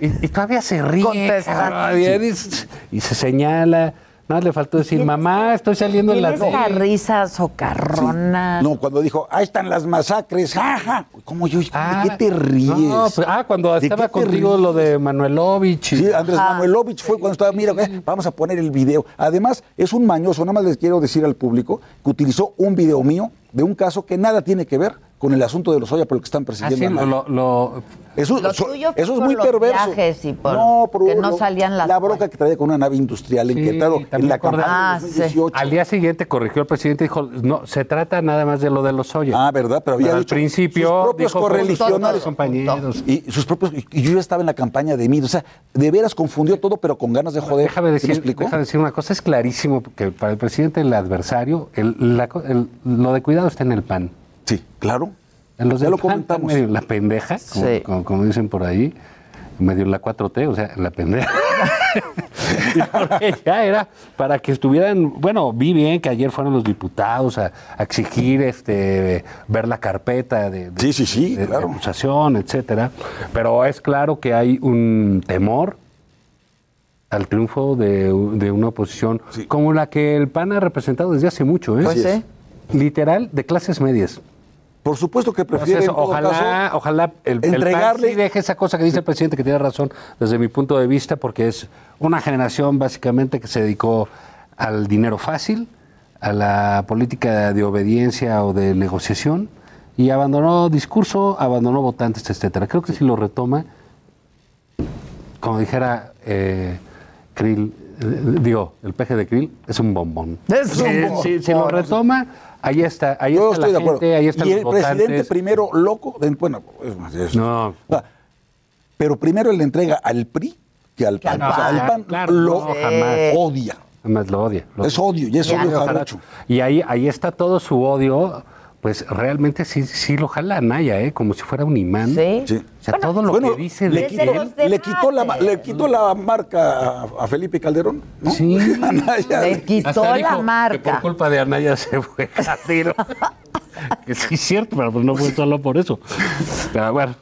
Y, y todavía se ríe. Todavía dice- y se señala. Nada le faltó decir, mamá, estoy saliendo en la tele. risa socarrona. No, cuando dijo, ahí están las masacres, jaja. ¿Cómo yo? ¿De qué te ríes? No, pues, ah, cuando ¿De estaba contigo lo de Manuelovich. y- Sí, Andrés Ajá. Manuelovich fue cuando estaba, mira, eh, vamos a poner el video. Además, es un mañoso, nada más les quiero decir al público que utilizó un video mío de un caso que nada tiene que ver con el asunto de los Oya por el que están Ah, sí, persiguiendo. a lo, nadie. lo- lo- Eso, Lo eso- tuyo fue eso es muy los perverso. viajes y por no, por que no salían las La bronca que traía con una nave industrial Sí, en también la acordé. campaña Ah, de sí. 2018. al día siguiente corrigió el presidente y dijo, no, se trata nada más de lo de los Oya. Ah, ¿verdad? Pero había al dicho principio sus propios dijo, correligionarios. compañeros. Y sus propios, y yo ya estaba en la campaña de mí. O sea, de veras confundió todo, pero con ganas de joder. Déjame ¿Sí me decir, explicó? déjame decir una cosa, es clarísimo que para el presidente el adversario, el- la co- el- lo de cuidado está en el PAN. Sí, claro. En los Ya lo comentamos. medio la pendeja, como, Sí. como- como dicen por ahí, medio la 4T, o sea, la pendeja. Ya era para que estuvieran, bueno, vi bien que ayer fueron los diputados a, a exigir este ver la carpeta de, de- Sí, sí, sí, de- de claro. acusación, etcétera. Pero es claro que hay un temor al triunfo de, de una oposición Sí. como la que el PAN ha representado desde hace mucho, ¿eh? Pues. Literal, de clases medias. Por supuesto que prefieren, Entonces, ojalá, caso, ojalá el, el entregarle- PAN sí deje esa cosa que dice el presidente, que tiene razón desde mi punto de vista, porque es una generación básicamente que se dedicó al dinero fácil, a la política de obediencia o de negociación, y abandonó discurso, abandonó votantes, etcétera. Creo que si lo retoma, como dijera eh, Krill, eh, digo, el peje de Krill es un bombón. Es un Si- bombón. Si, si lo retoma, ahí está, ahí Yo está estoy la de acuerdo. gente, ahí están y los el presidente primero loco, de- bueno, es No. Pero primero le entrega al PRI que al PAN. al O sea, el PAN Claro, lo no, jamás. odia. Además lo odia. lo Es odio, y es odio jarocho. Y ahí, ahí está todo su odio, pues realmente sí, sí lo jala a Naya, ¿eh? como si fuera un imán. Sí. Sí. O sea, todo lo Bueno, que dice le, de quitó, debates. le quitó la, le quitó la marca a, a Felipe Calderón, ¿no? Sí. Anaya. Le quitó Hasta dijo la Que por marca. culpa de Anaya se fue a tiro. que sí es cierto, pero pues no fue solo por eso. Pero bueno,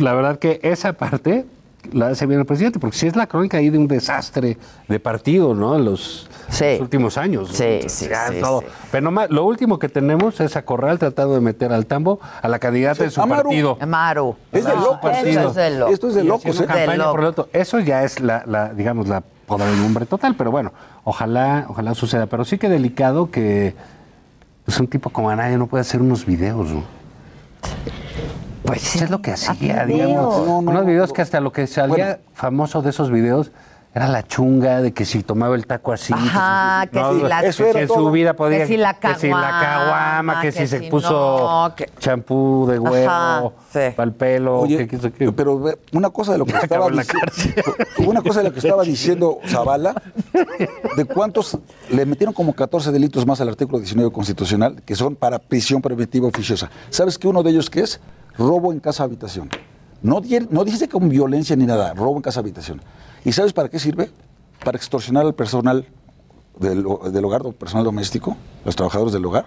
la verdad que esa parte la hace bien el presidente, porque si es la crónica ahí de un desastre de partido, ¿no? En los, los últimos años. ¿no? Sí, sí, Ya sí, todo. sí. Pero nomás, lo último que tenemos es a Corral tratando de meter al tambo a la candidata de su Amaru. partido. Amaru. Es de locos, eso partido. es de locos. Esto es de locos, ¿eh? De por otro. Eso ya es la, la, digamos, la podredumbre total, pero bueno, ojalá, ojalá suceda. Pero sí que delicado que pues, un tipo como Anaya no puede hacer unos videos, ¿no? Pues es lo que hacía, digamos. No, no, unos no, videos que hasta lo que salía famoso de esos videos era la chunga de que si tomaba el taco así. Ajá, que si la- que Eso si todo. su vida podía. Que si la que si la caguama, caguama, que, que si se si puso no, que- champú de huevo Ajá, sí. para el pelo. Oye, que pero una cosa de lo que estaba diciendo, una cosa de lo que estaba diciendo Zavala, de cuántos le metieron como 14 delitos más al artículo 19 constitucional que son para prisión preventiva oficiosa. ¿Sabes que uno de ellos qué es? Robo en casa habitación. No, no dice con violencia ni nada, robo en casa habitación. ¿Y sabes para qué sirve? Para extorsionar al personal del, del hogar, personal doméstico, los trabajadores del hogar.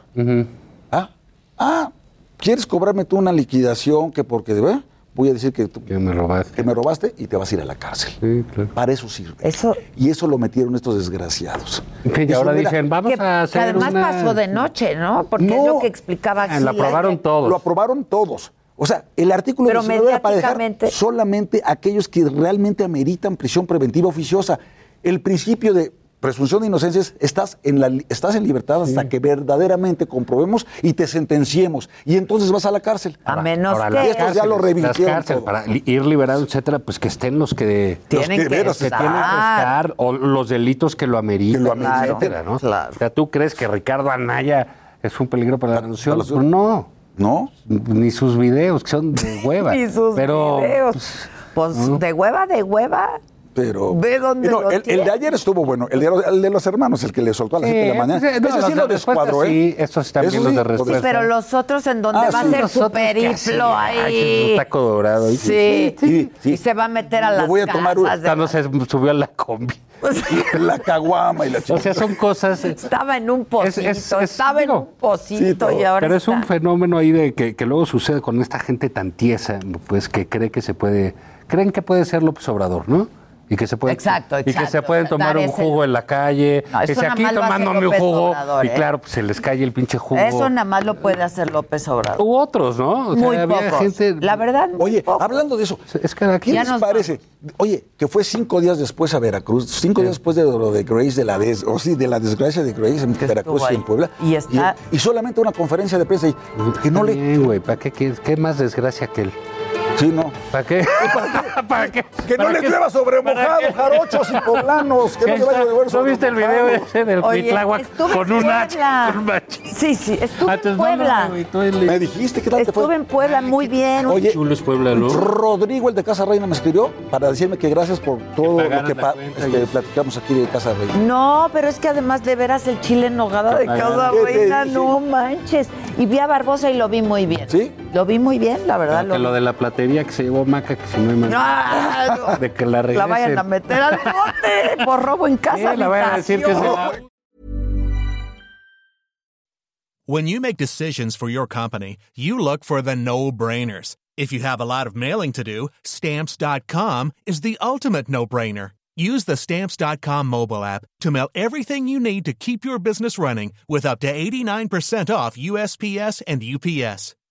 Ah, ah, ¿quieres cobrarme tú una liquidación que porque de voy a decir que, tú- que me robaste. que me robaste y te vas a ir a la cárcel? Sí, claro. Para eso sirve. Eso, Y eso lo metieron estos desgraciados. Que Eso ahora mira, dicen, vamos que, a que hacer además una- pasó de noche, ¿no? Porque es lo que explicaba Ah, lo aprobaron que- todos. Lo aprobaron todos. O sea, el artículo Pero 19 era para dejar solamente aquellos que realmente ameritan prisión preventiva oficiosa. El principio de presunción de inocencia es estás en, la, li- estás en libertad hasta que verdaderamente comprobemos y te sentenciemos. Y entonces vas a la cárcel. A menos Ahora, que... las Y estos ya lo cárceles, revirtieron las cárceles, para ir liberado, etcétera, pues que estén los que Tienen que que, veros, que estar. tienen que estar o los delitos que lo ameritan, Que lo ameritan. etcétera, ¿no? Claro. O sea, ¿tú crees que Ricardo Anaya es un peligro para la nación? Pues no, ¿No? ni sus videos que son de hueva. Y sus pero videos. Pues de hueva, de hueva. Pero. Ve dónde No, lo el, de ayer estuvo bueno. El de, los- el de los hermanos, el que le soltó a las Sí, 7 de la mañana. ese- no, Ese sí lo descuadró, ¿eh? sí, esos también Eso los de lo respuesta. Sí, pero los otros en donde Ah, va a sí. ser su periplo ay, ahí. un taco dorado. y- Sí. Sí, sí. Y se va a meter a Lo las voy a tomar un- Cuando se subió a la combi. La caguama y la O chica. sea, son cosas. Estaba en un pocito, Es- es- es- estaba en un pocito sí, y ahora Pero es un fenómeno ahí de que, que luego sucede con esta gente tan tiesa, pues que cree que se puede, creen que puede ser López Obrador, ¿no? Y que se puede, Exacto, y que se pueden tomar Dar un ese- jugo en la calle, No, que nada aquí tomándome un jugo Obrador, y ¿eh? claro, pues se les cae el pinche jugo. Eso nada más lo puede hacer López Obrador. U otros, ¿no? O sea, Muy había pocos. gente. La verdad, Oye, pocos. hablando de eso, Es cada ¿qué quien. Ya les nos parece? Oye, que fue cinco días después a Veracruz, cinco días después de lo de Grace, de la, des- o sí, de la desgracia de Grace en Veracruz y en Puebla. Y está- Y, y solamente una conferencia de prensa y que no le... Güey, ¿para qué, qué, qué más desgracia que él? Sí, no. ¿Para qué? ¿Para qué? Que no ¿Para le qué? llueva sobre ¿Para mojado, jarochos y poblanos. Que no ¿Qué le vaya a llover ¿No sobre viste el video ese del estuve con en un hacha? Con un hacha. Sí, sí, estuve Ah, en no, Puebla. no, Me dijiste, ¿qué tal te Estuve fue? en Puebla muy bien. Oye, Chulo es Puebla, ¿no? Rodrigo, el de Casa Reina, me escribió para decirme que gracias por todo lo que este, platicamos aquí de Casa Reina. No, pero es que además de veras el chile en nogada de Casa ¿qué te Reina, no manches. Y vi a Barbosa y lo vi muy bien. ¿Sí? Lo vi muy bien, la verdad. Que lo de la platería que se llevó Maca, que si no hay manera no. de que la La vayan a meter al bote por robo en casa. Sí, la vayan a decir que se la... When you make decisions for your company, you look for the no-brainers. If you have a lot of mailing to do, stamps.com is the ultimate no-brainer. Use the stamps.com mobile app to mail everything you need to keep your business running with up to 89% off USPS and UPS.